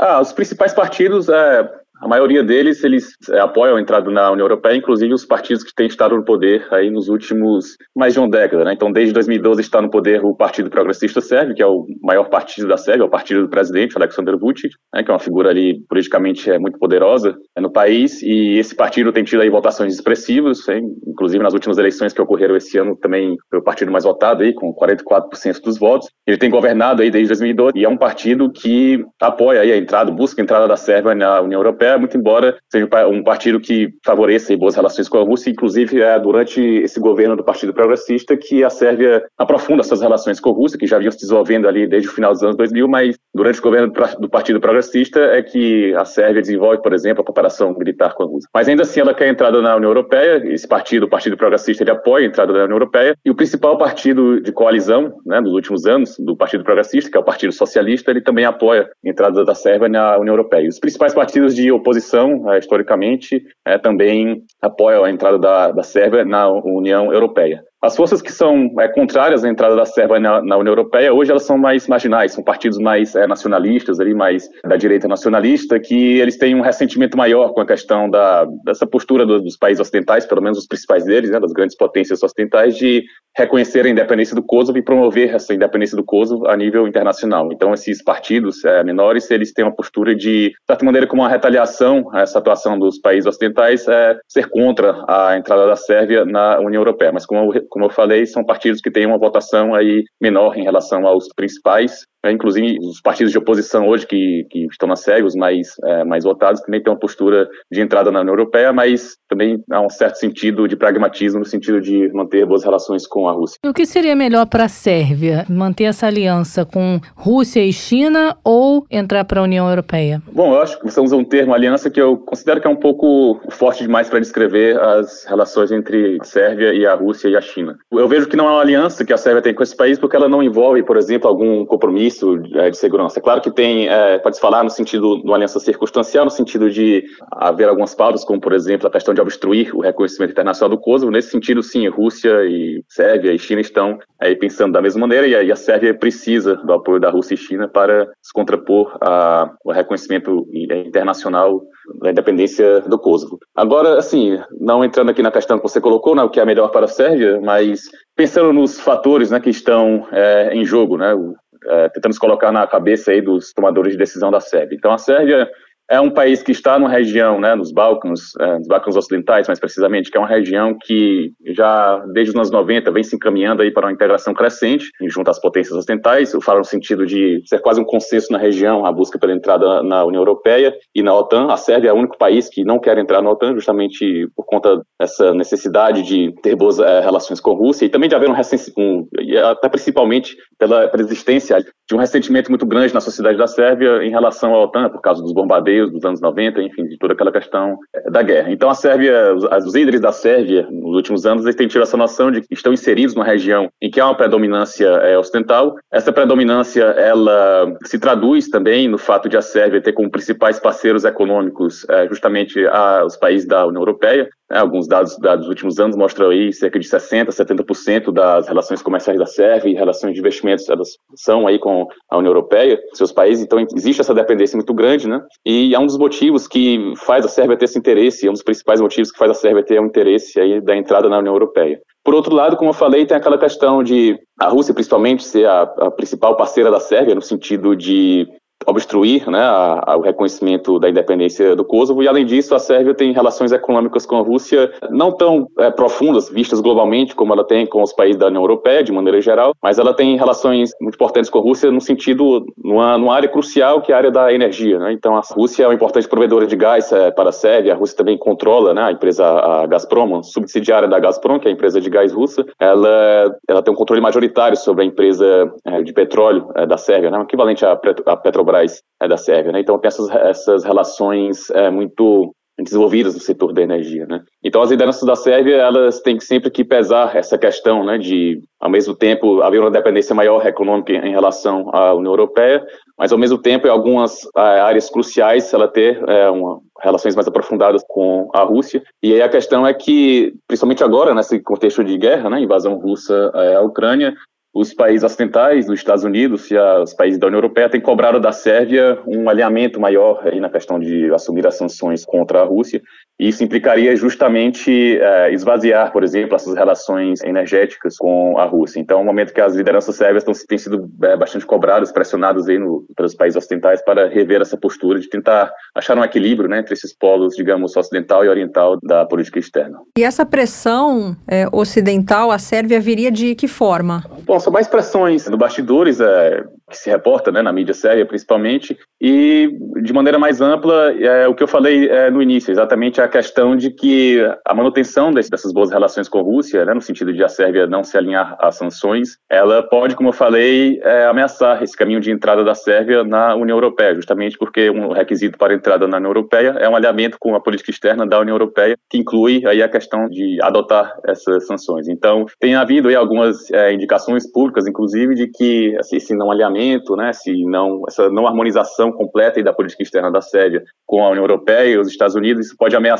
Ah, os principais partidos, é, a maioria deles, eles é, apoiam a entrada na União Europeia, inclusive os partidos que têm estado no poder aí nos últimos mais de uma década. Né? Então, desde 2012 está no poder o Partido Progressista Sérvio, que é o maior partido da Sérvia, é o partido do presidente, Aleksandar Vučić, né, que é uma figura ali politicamente é, muito poderosa é, no país, e esse partido tem tido aí votações expressivas, hein? inclusive nas últimas eleições que ocorreram esse ano também foi o partido mais votado aí, com 44% dos votos. Ele tem governado aí desde 2012 e é um partido que apoia aí a entrada, busca a entrada da Sérvia na União Europeia, muito embora seja um partido que favoreça boas relações com a Rússia, inclusive é durante esse governo do Partido Progressista que a Sérvia aprofunda suas relações com a Rússia, que já vinham se desenvolvendo ali desde o final dos anos 2000, mas durante o governo do Partido Progressista é que a Sérvia desenvolve, por exemplo, a cooperação militar com a Rússia. Mas ainda assim ela quer a entrada na União Europeia, esse partido, o Partido Progressista, ele apoia a entrada na União Europeia, e o principal partido de coalizão, né, nos últimos anos, do Partido Progressista, que é o Partido Socialista, ele também apoia a entrada da Sérvia na União Europeia. Os principais partidos de oposição, é, historicamente, é, também apoiam a entrada da, da Sérvia na União Europeia. As forças que são é, contrárias à entrada da Sérvia na, na, União Europeia, hoje elas são mais marginais, são partidos mais é, nacionalistas, ali, mais da direita nacionalista, que eles têm um ressentimento maior com a questão da, dessa postura do, dos países ocidentais, pelo menos os principais deles, né, das grandes potências ocidentais, de reconhecer a independência do Kosovo e promover essa independência do Kosovo a nível internacional. Então, esses partidos é, menores, eles têm uma postura de, de certa maneira, como uma retaliação a essa atuação dos países ocidentais, é, ser contra a entrada da Sérvia na União Europeia. Mas como como eu falei, são partidos que têm uma votação aí menor em relação aos principais é, inclusive os partidos de oposição hoje que, que estão na SEG, os mais, é, mais votados, também têm uma postura de entrada na União Europeia, mas também há um certo sentido de pragmatismo no sentido de manter boas relações com a Rússia. E o que seria melhor para a Sérvia? Manter essa aliança com Rússia e China ou entrar para a União Europeia? Bom, eu acho que você usa um termo aliança que eu considero que é um pouco forte demais para descrever as relações entre a Sérvia e a Rússia e a China. Eu vejo que não é uma aliança que a Sérvia tem com esse país porque ela não envolve, por exemplo, algum compromisso é, de segurança. Claro que tem, é, pode-se falar no sentido de uma aliança circunstancial, no sentido de haver algumas pautas, como, por exemplo, a questão de obstruir o reconhecimento internacional do Kosovo. Nesse sentido, sim, Rússia e Sérvia e China estão aí pensando da mesma maneira e a, Sérvia precisa do apoio da Rússia e China para se contrapor ao reconhecimento internacional da independência do Kosovo. Agora, assim, não entrando aqui na questão que você colocou, né, o que é melhor para a Sérvia, mas pensando nos fatores né, que estão é, em jogo, né, o, é, tentamos colocar na cabeça aí dos tomadores de decisão da Sérvia. Então, a Sérvia é um país que está numa região, né, nos Balcãs, é, nos Balcãs Ocidentais, mais precisamente, que é uma região que já desde os anos 90 vem se encaminhando aí para uma integração crescente junto às potências ocidentais. Eu falo no sentido de ser quase um consenso na região a busca pela entrada na União Europeia e na OTAN. A Sérvia é o único país que não quer entrar na OTAN, justamente por conta dessa necessidade de ter boas é, relações com a Rússia e também de haver um, um até principalmente pela, pela existência de um ressentimento muito grande na sociedade da Sérvia em relação à OTAN por causa dos bombardeios dos anos 90, enfim, de toda aquela questão eh, da guerra. Então a Sérvia, os, os líderes da Sérvia, nos últimos anos, eles têm tido essa noção de que estão inseridos numa região em que há uma predominância é, ocidental. Essa predominância, ela se traduz também no fato de a Sérvia ter como principais parceiros econômicos é, justamente a, os países da União Europeia. É, alguns dados, dados dos últimos anos mostram aí cerca de 60%, 70% das relações comerciais da Sérvia e relações de investimentos elas são aí com a União Europeia, seus países, então existe essa dependência muito grande, né? E é um dos motivos que faz a Sérvia ter esse interesse, é um dos principais motivos que faz a Sérvia ter um interesse aí da entrada na União Europeia. Por outro lado, como eu falei, tem aquela questão de a Rússia, principalmente, ser a, a principal parceira da Sérvia, no sentido de obstruir né, a, a, o reconhecimento da independência do Kosovo. E, além disso, a Sérvia tem relações econômicas com a Rússia não tão é, profundas, vistas globalmente, como ela tem com os países da União Europeia, de maneira geral, mas ela tem relações muito importantes com a Rússia no sentido, numa, numa área crucial, que é a área da energia. Né? Então, a Rússia é uma importante provedora de gás é, para a Sérvia, a Rússia também controla né, a empresa a Gazprom, subsidiária da Gazprom, que é a empresa de gás russa, ela, ela tem um controle majoritário sobre a empresa é, de petróleo é, da Sérvia, né, equivalente à Petrobras é, da Sérvia. Né? Então tem essas, essas relações é, muito desenvolvidas no setor da energia, né? Então as lideranças da Sérvia elas têm sempre que pesar essa questão, né, de ao mesmo tempo haver uma dependência maior econômica em relação à União Europeia, mas ao mesmo tempo em algumas é, áreas cruciais ela ter é, uma, relações mais aprofundadas com a Rússia. E aí a questão é que, principalmente agora nesse contexto de guerra, né, invasão russa é, à Ucrânia, os países ocidentais, os Estados Unidos e os países da União Europeia têm cobrado da Sérvia um alinhamento maior aí na questão de assumir as sanções contra a Rússia. Isso implicaria justamente é, esvaziar, por exemplo, essas relações energéticas com a Rússia. Então, é um momento que as lideranças sérvias estão, têm sido é, bastante cobradas, pressionadas aí no, pelos países ocidentais para rever essa postura de tentar achar um equilíbrio né, entre esses polos, digamos, ocidental e oriental da política externa. E essa pressão é, ocidental, a Sérvia viria de que forma? Bom, são mais pressões no bastidores, é, que se reporta né, na mídia séria, principalmente, e de maneira mais ampla, é, o que eu falei é, no início, exatamente a questão de que a manutenção dessas boas relações com a Rússia, né, no sentido de a Sérvia não se alinhar às sanções, ela pode, como eu falei, é, ameaçar esse caminho de entrada da Sérvia na União Europeia, justamente porque um requisito para a entrada na União Europeia é um alinhamento com a política externa da União Europeia, que inclui aí a questão de adotar essas sanções. Então, tem havido aí algumas é, indicações públicas, inclusive, de que assim, esse não alinhamento, né, se não essa não harmonização completa da política externa da Sérvia com a União Europeia e os Estados Unidos, isso pode ameaçar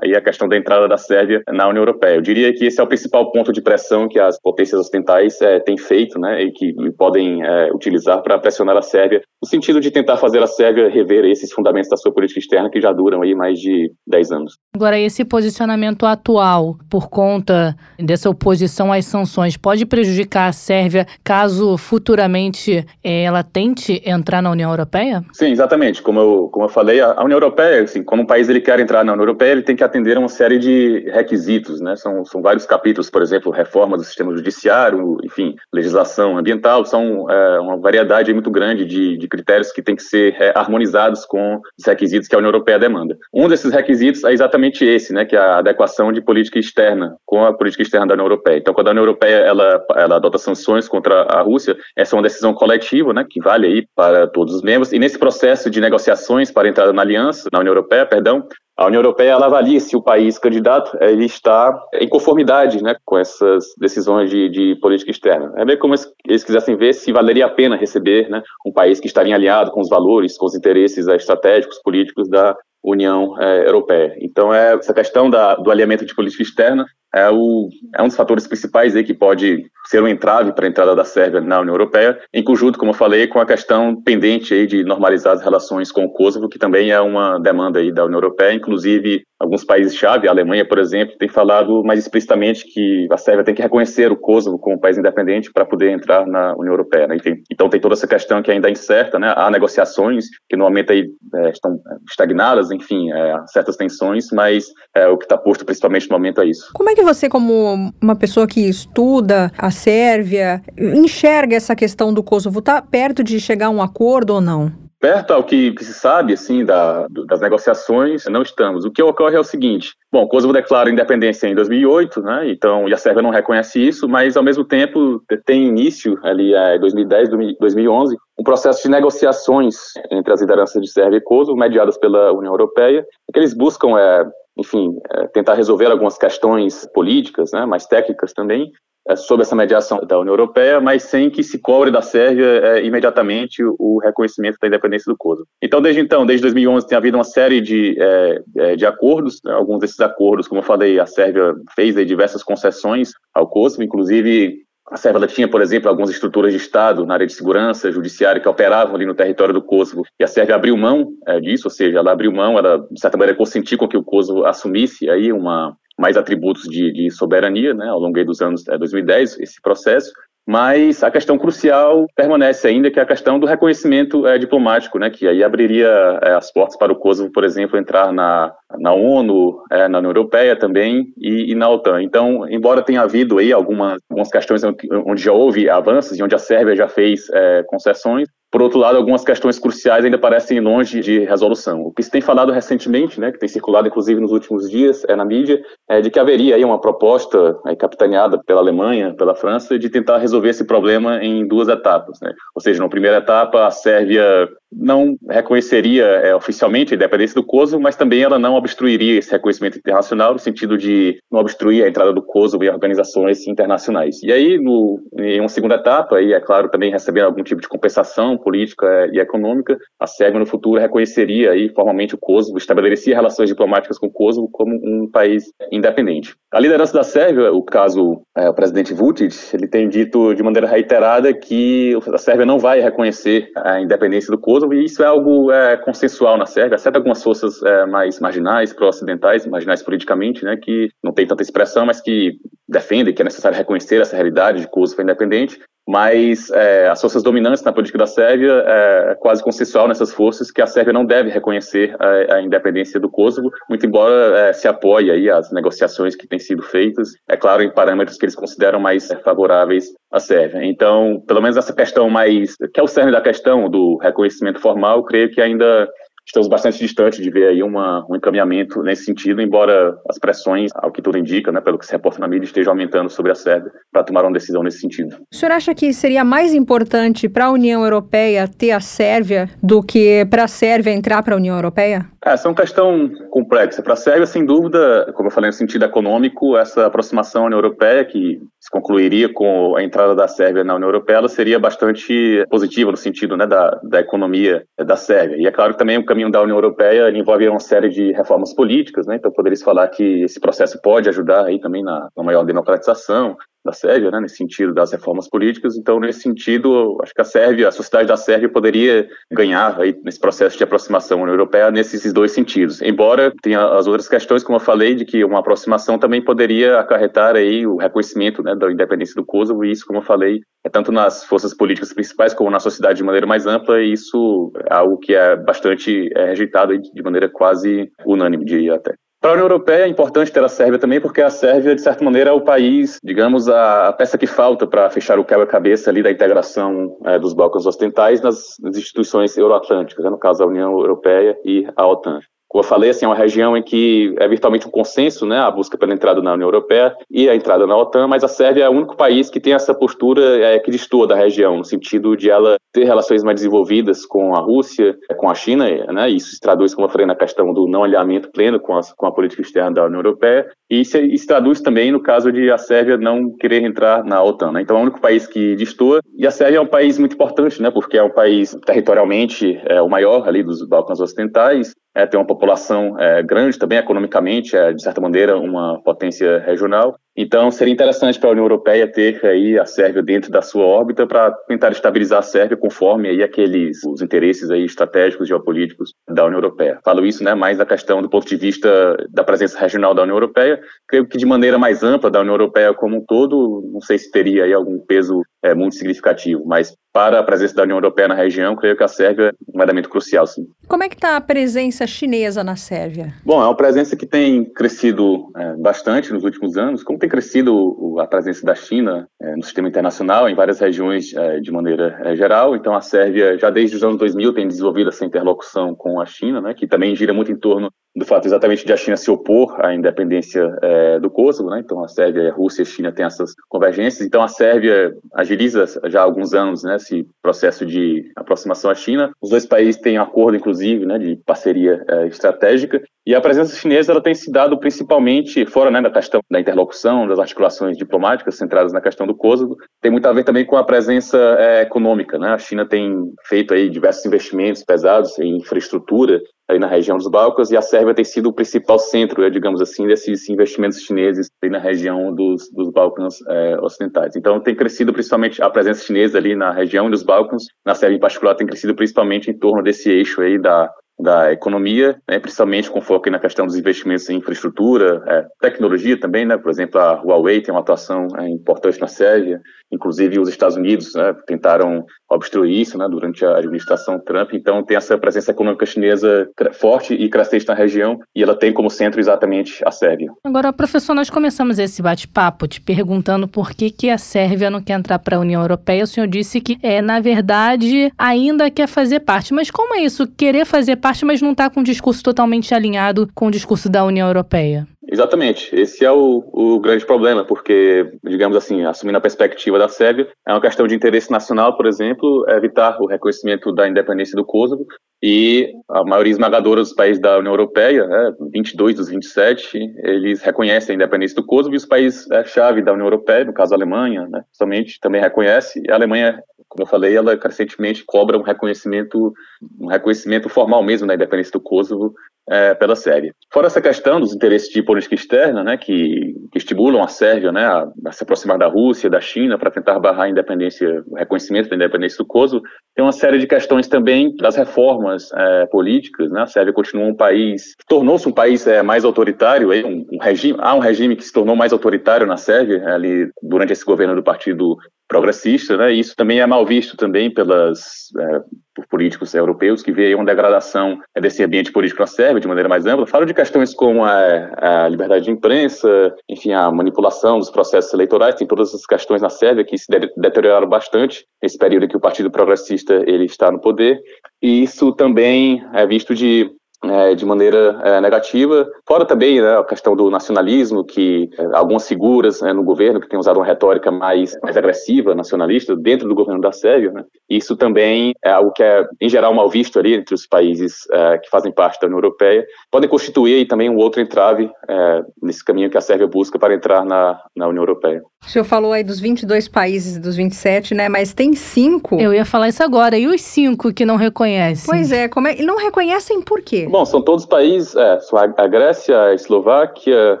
aí a questão da entrada da Sérvia na União Europeia. Eu diria que esse é o principal ponto de pressão que as potências ocidentais é, têm feito, né, e que podem é, utilizar para pressionar a Sérvia, no sentido de tentar fazer a Sérvia rever esses fundamentos da sua política externa que já duram aí mais de 10 anos. Agora, esse posicionamento atual, por conta dessa oposição às sanções, pode prejudicar a Sérvia caso futuramente é, ela tente entrar na União Europeia? Sim, exatamente. Como eu, como eu falei, a União Europeia, assim, quando um país ele quer entrar na União Europeia, ele tem que atender a uma série de requisitos, né? São, são vários capítulos, por exemplo, reforma do sistema judiciário, enfim, legislação ambiental, são é, uma variedade muito grande de, de critérios que têm que ser é, harmonizados com os requisitos que a União Europeia demanda. Um desses requisitos é exatamente esse, né? Que é a adequação de política externa com a política externa da União Europeia. Então, quando a União Europeia ela, ela adota sanções contra a Rússia, essa é uma decisão coletiva, né? Que vale aí para todos os membros. E nesse processo de negociações para entrada na aliança, na União Europeia, perdão, a União Europeia ela avalia se o país candidato ele está em conformidade né, com essas decisões de, de política externa. É meio como eles quisessem ver se valeria a pena receber né, um país que estaria alinhado com os valores, com os interesses é, estratégicos, políticos da União é, Europeia. Então, é, essa questão da, do alinhamento de política externa é, o, é um dos fatores principais aí que pode ser um entrave para a entrada da Sérvia na União Europeia, em conjunto, como eu falei, com a questão pendente aí de normalizar as relações com o Kosovo, que também é uma demanda aí da União Europeia, inclusive alguns países-chave, a Alemanha, por exemplo, tem falado mais explicitamente que a Sérvia tem que reconhecer o Kosovo como um país independente para poder entrar na União Europeia. Né? Então tem toda essa questão que ainda é incerta, né? há negociações que no momento aí, é, estão estagnadas, enfim, é, certas tensões, mas é, o que está posto principalmente no momento é isso. Como é que você, como uma pessoa que estuda a Sérvia, enxerga essa questão do Kosovo? Está perto de chegar a um acordo ou não? Perto ao que, que se sabe, assim, da, das negociações, não estamos. O que ocorre é o seguinte: bom, Kosovo declara independência em 2008, né? Então, e a Sérvia não reconhece isso, mas ao mesmo tempo tem início ali em 2010, 2011, um processo de negociações entre as lideranças de Sérvia e Kosovo, mediadas pela União Europeia, que eles buscam é, enfim, é, tentar resolver algumas questões políticas, né, mais técnicas também, é, sob essa mediação da União Europeia, mas sem que se cobre da Sérvia é, imediatamente o, reconhecimento da independência do Kosovo. Então, desde então, desde 2011, tem havido uma série de, é, é, de acordos, né, alguns desses acordos, como eu falei, a Sérvia fez aí, diversas concessões ao Kosovo, inclusive a Sérvia tinha, por exemplo, algumas estruturas de Estado na área de segurança, judiciária, que operavam ali no território do Kosovo, e a Sérvia abriu mão é, disso, ou seja, ela abriu mão, ela, de certa maneira, consentiu com que o Kosovo assumisse aí uma, mais atributos de, de soberania, né, ao longo dos anos é, 2010, esse processo, mas a questão crucial permanece ainda, que é a questão do reconhecimento é, diplomático, né, que aí abriria as portas para o Kosovo, por exemplo, entrar na, na ONU, é, na União Europeia também e, e, na OTAN. Então, embora tenha havido aí algumas, algumas questões onde já houve avanços e onde a Sérvia já fez é, concessões, por outro lado, algumas questões cruciais ainda parecem longe de resolução. O que se tem falado recentemente, né, que tem circulado inclusive nos últimos dias é, na mídia, é de que haveria aí uma proposta é, capitaneada pela Alemanha, pela França, de tentar resolver esse problema em duas etapas. Né? Ou seja, na primeira etapa, a Sérvia não reconheceria é, oficialmente a independência do Kosovo, mas também ela não obstruiria esse reconhecimento internacional no sentido de não obstruir a entrada do Kosovo em organizações internacionais. E aí, no, em uma segunda etapa, aí é claro também recebendo algum tipo de compensação política e econômica, a Sérvia no futuro reconheceria aí formalmente o Kosovo, estabeleceria relações diplomáticas com o Kosovo como um país independente. A liderança da Sérvia, o caso é, o presidente Vučić, ele tem dito de maneira reiterada que a Sérvia não vai reconhecer a independência do Kosovo e isso é algo é, consensual na Sérvia, exceto algumas forças é, mais marginais, pró-ocidentais, marginais politicamente, né, que não tem tanta expressão, mas que defendem que é necessário reconhecer essa realidade de Kosovo independente mas é, as forças dominantes na política da Sérvia é, é quase consensual nessas forças que a Sérvia não deve reconhecer a, a independência do Kosovo, muito embora é, se apoie aí as negociações que têm sido feitas, é claro, em parâmetros que eles consideram mais favoráveis à Sérvia. Então, pelo menos essa questão mais, que é o cerne da questão do reconhecimento formal, creio que ainda estamos bastante distantes de ver aí uma, um encaminhamento nesse sentido, embora as pressões, ao que tudo indica, né, pelo que se reporta na mídia, estejam aumentando sobre a Sérvia para tomar uma decisão nesse sentido. O senhor acha que seria mais importante para a União Europeia ter a Sérvia do que para a Sérvia entrar para a União Europeia? Essa é uma questão complexa. Para a Sérvia, sem dúvida, como eu falei no sentido econômico, essa aproximação à União Europeia, que se concluiria com a entrada da Sérvia na União Europeia, ela seria bastante positiva no sentido né, da, da economia da Sérvia. E é claro que também o caminho da União Europeia envolve uma série de reformas políticas, né? então poderia falar que esse processo pode ajudar aí também na, na maior democratização, da Sérvia, né, nesse sentido das reformas políticas. Então, nesse sentido, acho que a Sérvia, a sociedade da Sérvia poderia ganhar aí nesse processo de aproximação à União Europeia nesses dois sentidos. Embora tenha as outras questões, como eu falei, de que uma aproximação também poderia acarretar aí o reconhecimento né, da independência do Kosovo, e isso, como eu falei, é tanto nas forças políticas principais como na sociedade de maneira mais ampla, e isso é algo que é bastante é, rejeitado de maneira quase unânime, diria até. Para a União Europeia é importante ter a Sérvia também, porque a Sérvia, de certa maneira, é o país, digamos, a, peça que falta para fechar o quebra-cabeça ali da integração é, dos Balcãs Ocidentais nas, nas instituições euroatlânticas, né, no caso a União Europeia e a OTAN. Como eu falei, assim, é uma região em que é virtualmente um consenso, né, a busca pela entrada na União Europeia e a entrada na OTAN, mas a Sérvia é o único país que tem essa postura é, que destoa da região, no sentido de ela ter relações mais desenvolvidas com a Rússia, com a China, né, e isso se traduz, como eu falei, na questão do não alinhamento pleno com a, com a política externa da União Europeia, e isso se traduz também no caso de a Sérvia não querer entrar na OTAN. Né? Então é o único país que destoa, e a Sérvia é um país muito importante, né, porque é um país territorialmente é, o maior ali dos Balcãs Ocidentais, é, tem uma população é, grande também economicamente, é de certa maneira uma potência regional. Então seria interessante para a União Europeia ter aí a Sérvia dentro da sua órbita para tentar estabilizar a Sérvia conforme aí aqueles os interesses aí estratégicos geopolíticos da União Europeia. Falo isso, né, mais da questão do ponto de vista da presença regional da União Europeia. Creio que de maneira mais ampla da União Europeia como um todo, não sei se teria aí algum peso é, muito significativo, mas para a presença da União Europeia na região, creio que a Sérvia é um elemento crucial, sim. Como é que está a presença chinesa na Sérvia? Bom, é uma presença que tem crescido é, bastante nos últimos anos, como tem crescido a presença da China é, no sistema internacional, em várias regiões é, de maneira é, geral. Então, a Sérvia, já desde os anos 2000, tem desenvolvido essa interlocução com a China, né, que também gira muito em torno do fato exatamente de a China se opor à independência é, do Kosovo, né? Então a Sérvia, a Rússia e a China têm essas convergências. Então a Sérvia agiliza já há alguns anos, né, esse processo de aproximação à China. Os dois países têm um acordo, inclusive, né, de parceria é, estratégica. E a presença chinesa ela tem se dado principalmente fora né, da questão da interlocução, das articulações diplomáticas centradas na questão do Kosovo, tem muito a ver também com a presença é, econômica. Né? A China tem feito aí diversos investimentos pesados em infraestrutura aí na região dos Balcãs, e a Sérvia tem sido o principal centro, né, digamos assim, desses investimentos chineses aí na região dos, dos Balcãs é, ocidentais. Então, tem crescido principalmente a presença chinesa ali na região dos Balcãs, na Sérvia em particular, tem crescido principalmente em torno desse eixo aí da da economia, né, principalmente com foco na questão dos investimentos em infraestrutura, é, tecnologia também, né, por exemplo, a Huawei tem uma atuação é, importante na Sérvia, inclusive os Estados Unidos né, tentaram obstruir isso né, durante a administração Trump, então tem essa presença econômica chinesa forte e crescente na região, e ela tem como centro exatamente a Sérvia. Agora, professor, nós começamos esse bate-papo te perguntando por que, que a Sérvia não quer entrar para a União Europeia, o senhor disse que, é, na verdade, ainda quer fazer parte, mas como é isso, querer fazer parte mas não está com um discurso totalmente alinhado com o discurso da União Europeia. Exatamente. Esse é o, o grande problema, porque, digamos assim, assumindo a perspectiva da Sérvia, é uma questão de interesse nacional, por exemplo, evitar o reconhecimento da independência do Kosovo e a maioria esmagadora dos países da União Europeia, né, 22 dos 27, eles reconhecem a independência do Kosovo e os países-chave da União Europeia, no caso a Alemanha, né, somente também reconhece. E a Alemanha, como eu falei, ela recentemente cobra um reconhecimento, um reconhecimento formal mesmo da independência do Kosovo é, pela Sérvia. Fora essa questão dos interesses de política externa, né, que, que estimulam a Sérvia né, a, a, se aproximar da Rússia, da China, para tentar barrar a independência, o reconhecimento da independência do Kosovo, tem uma série de questões também das reformas é, políticas. Né? A Sérvia continua um país, tornou-se um país é, mais autoritário, um, um, regime, há um regime que se tornou mais autoritário na Sérvia, ali durante esse governo do Partido progressista, né? E isso também é mal visto também pelas é, por políticos europeus que veem uma degradação desse ambiente político na Sérvia de maneira mais ampla. Falo de questões como a, a, liberdade de imprensa, enfim, a manipulação dos processos eleitorais, tem todas essas questões na Sérvia que se deterioraram bastante nesse período em que o Partido Progressista ele está no poder. E isso também é visto de é, de maneira é, negativa. Fora também né, a questão do nacionalismo, que é, algumas figuras né, no governo que têm usado uma retórica mais, mais agressiva, nacionalista, dentro do governo da Sérvia. Né? Isso também é algo que é, em geral, mal visto ali entre os países é, que fazem parte da União Europeia. Podem constituir aí, também um outro entrave é, nesse caminho que a Sérvia busca para entrar na, na União Europeia. O senhor falou aí dos 22 países dos 27, né? Mas tem cinco. Eu ia falar isso agora. E os cinco que não reconhecem? Pois é, como é... E não reconhecem por quê? Bom, são todos países, é, a Grécia, a Eslováquia,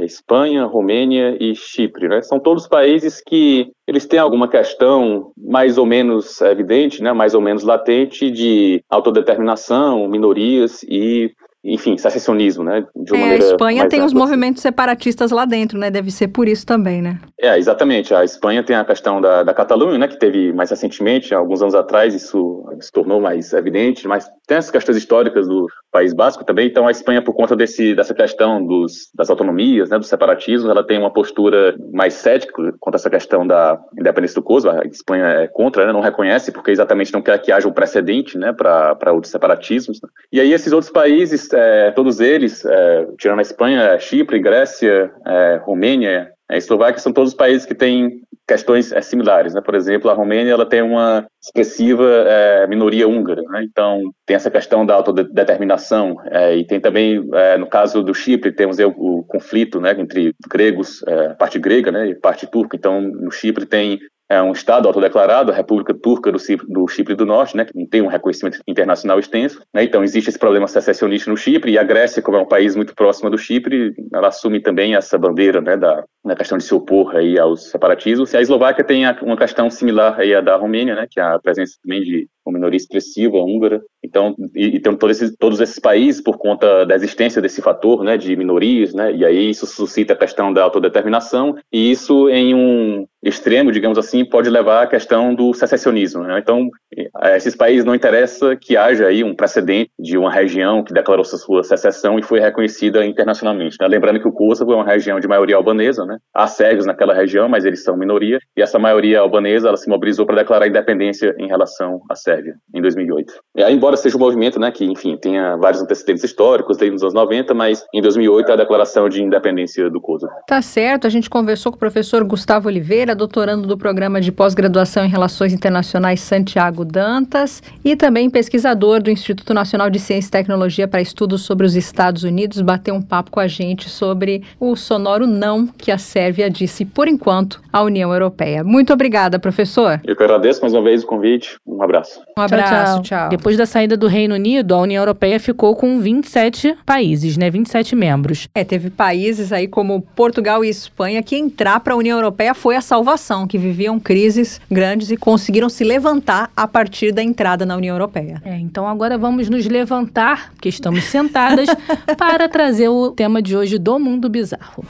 Espanha, Romênia e Chipre, né? São todos países que eles têm alguma questão mais ou menos evidente, né? Mais ou menos latente de autodeterminação, minorias e enfim, secessionismo, né? De uma é, a Espanha tem os movimentos separatistas lá dentro, né? Deve ser por isso também, né? É, exatamente. A Espanha tem a questão da, da Catalunha, né? Que teve mais recentemente, alguns anos atrás, isso se tornou mais evidente, mas tem as questões históricas do País Basco também. Então, a Espanha, por conta desse, dessa questão dos, das autonomias, né? Do separatismo, ela tem uma postura mais cética quanto a essa questão da independência do Kosovo. A Espanha é contra, né? Não reconhece, porque exatamente não quer que haja um precedente, né? Para outros separatismos. E aí, esses outros países é, todos eles, é, tirando a Espanha, Chipre, Grécia, é, Romênia, a Eslováquia, são todos países que têm questões é, similares. Né? Por exemplo, a Romênia ela tem uma expressiva é, minoria húngara, né? então tem essa questão da autodeterminação é, e tem também, é, no caso do Chipre, temos o, o conflito né, entre gregos, é, parte grega né, e parte turca. Então, no Chipre tem é um Estado autodeclarado, a República Turca do Chipre, do Norte, né, que não tem um reconhecimento internacional extenso. Né, então, existe esse problema secessionista no Chipre, e a Grécia, como é um país muito próximo do Chipre, ela assume também essa bandeira né, da, na questão de se opor aí aos separatismos. E a Eslováquia tem uma questão similar aí à da Romênia, né, que é a presença também de uma minoria expressiva húngara. Então, e, e tem todos esses, todos esses países por conta da existência desse fator, né, de minorias, né, e aí isso suscita a questão da autodeterminação, e isso em um extremo, digamos assim, pode levar à questão do secessionismo. Né? Então, a esses países não interessa que haja aí um precedente de uma região que declarou sua secessão e foi reconhecida internacionalmente. Né? Lembrando que o Kosovo é uma região de maioria albanesa, né? há sérvios naquela região, mas eles são minoria, e essa maioria albanesa ela se mobilizou para declarar independência em relação à Sérvia, em 2008. E aí, embora seja um movimento né, que, enfim, tenha vários antecedentes históricos desde os anos 90, mas em 2008 é a declaração de independência do Kosovo. Tá certo, a gente conversou com o professor Gustavo Oliveira, doutorando do programa de pós-graduação em Relações Internacionais Santiago Dantas e também pesquisador do Instituto Nacional de Ciência e Tecnologia para Estudos sobre os Estados Unidos, bateu um papo com a gente sobre o sonoro não que a Sérvia disse, por enquanto, à União Europeia. Muito obrigada, professor. Eu que agradeço mais uma vez o convite. Um abraço. Um abraço, tchau, tchau. tchau. Depois da saída do Reino Unido, a União Europeia ficou com 27 países, né? 27 membros. É, teve países aí como Portugal e Espanha que entrar para a União Europeia foi a salvação, que viviam crises grandes e conseguiram se levantar a partir da entrada na União Europeia. É, então agora vamos nos levantar, porque estamos sentadas, para trazer o tema de hoje do Mundo Bizarro.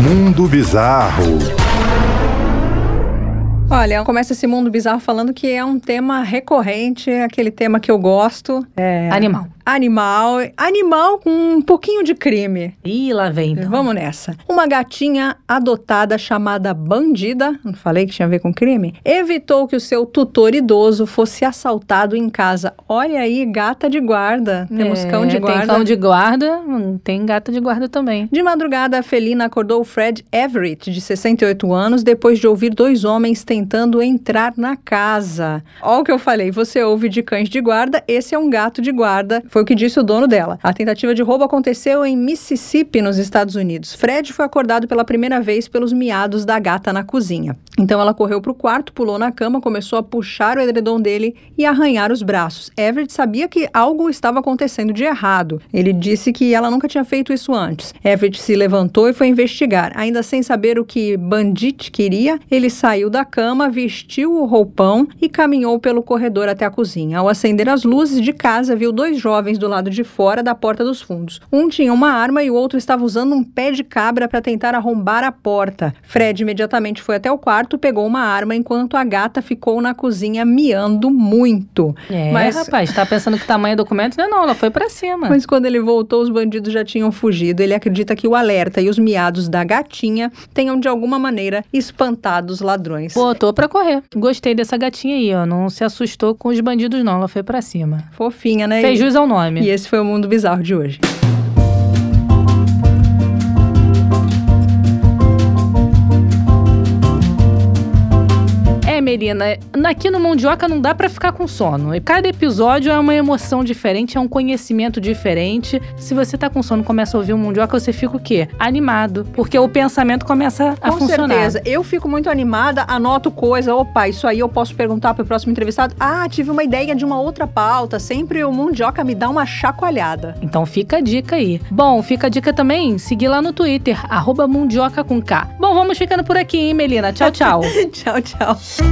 Mundo Bizarro. Olha, começa esse mundo bizarro falando que é um tema recorrente, aquele tema que eu gosto. É... Animal. Animal. Animal com um pouquinho de crime. Ih, lá vem então. Vamos nessa. Uma gatinha adotada chamada Bandida, não falei que tinha a ver com crime, evitou que o seu tutor idoso fosse assaltado em casa. Olha aí, gata de guarda. Temos É, cão de guarda. Tem cão de guarda, hum, tem gata de guarda também. De madrugada, a felina acordou Fred Everett, de 68 anos, depois de ouvir dois homens tentando entrar na casa. Olha o que eu falei, você ouve de cães de guarda, esse é um gato de guarda, foi o que disse o dono dela. A tentativa de roubo aconteceu em Mississippi, nos Estados Unidos. Fred foi acordado pela primeira vez pelos miados da gata na cozinha. Então ela correu para o quarto, pulou na cama, começou a puxar o edredom dele e arranhar os braços. Everett sabia que algo estava acontecendo de errado. Ele disse que ela nunca tinha feito isso antes. Everett se levantou e foi investigar. Ainda sem saber o que Bandit queria, ele saiu da cama, vestiu o roupão e caminhou pelo corredor até a cozinha. Ao acender as luzes de casa, viu dois jovens do lado de fora da porta dos fundos. Um tinha uma arma e o outro estava usando um pé de cabra para tentar arrombar a porta. Fred imediatamente foi até o quarto, pegou uma arma, enquanto a gata ficou na cozinha miando muito. É, Mas- rapaz, tá pensando que tamanho é documento? Não, não, ela foi pra cima. Mas quando ele voltou, os bandidos já tinham fugido. Ele acredita que o alerta e os miados da gatinha tenham de alguma maneira espantado os ladrões. Botou pra correr. Gostei dessa gatinha aí, ó. Não se assustou com os bandidos, não. Ela foi pra cima. Fofinha, né? Fez jus ao nome. E esse foi o mundo bizarro de hoje. Melina, aqui no Mundioca não dá pra ficar com sono. E Cada episódio é uma emoção diferente, é um conhecimento diferente. Se você tá com sono e começa a ouvir o Mundioca, você fica o quê? Animado. Porque o pensamento começa a Com funcionar. certeza. Eu fico muito animada, anoto coisa. Opa, isso aí eu posso perguntar pro próximo entrevistado. Ah, tive uma ideia de uma outra pauta. Sempre o Mundioca me dá uma chacoalhada. Então fica a dica aí. Bom, fica a dica também, seguir lá no Twitter, arroba Mundioca com K. Bom, vamos ficando por aqui, hein, Melina? Tchau, tchau. tchau, tchau.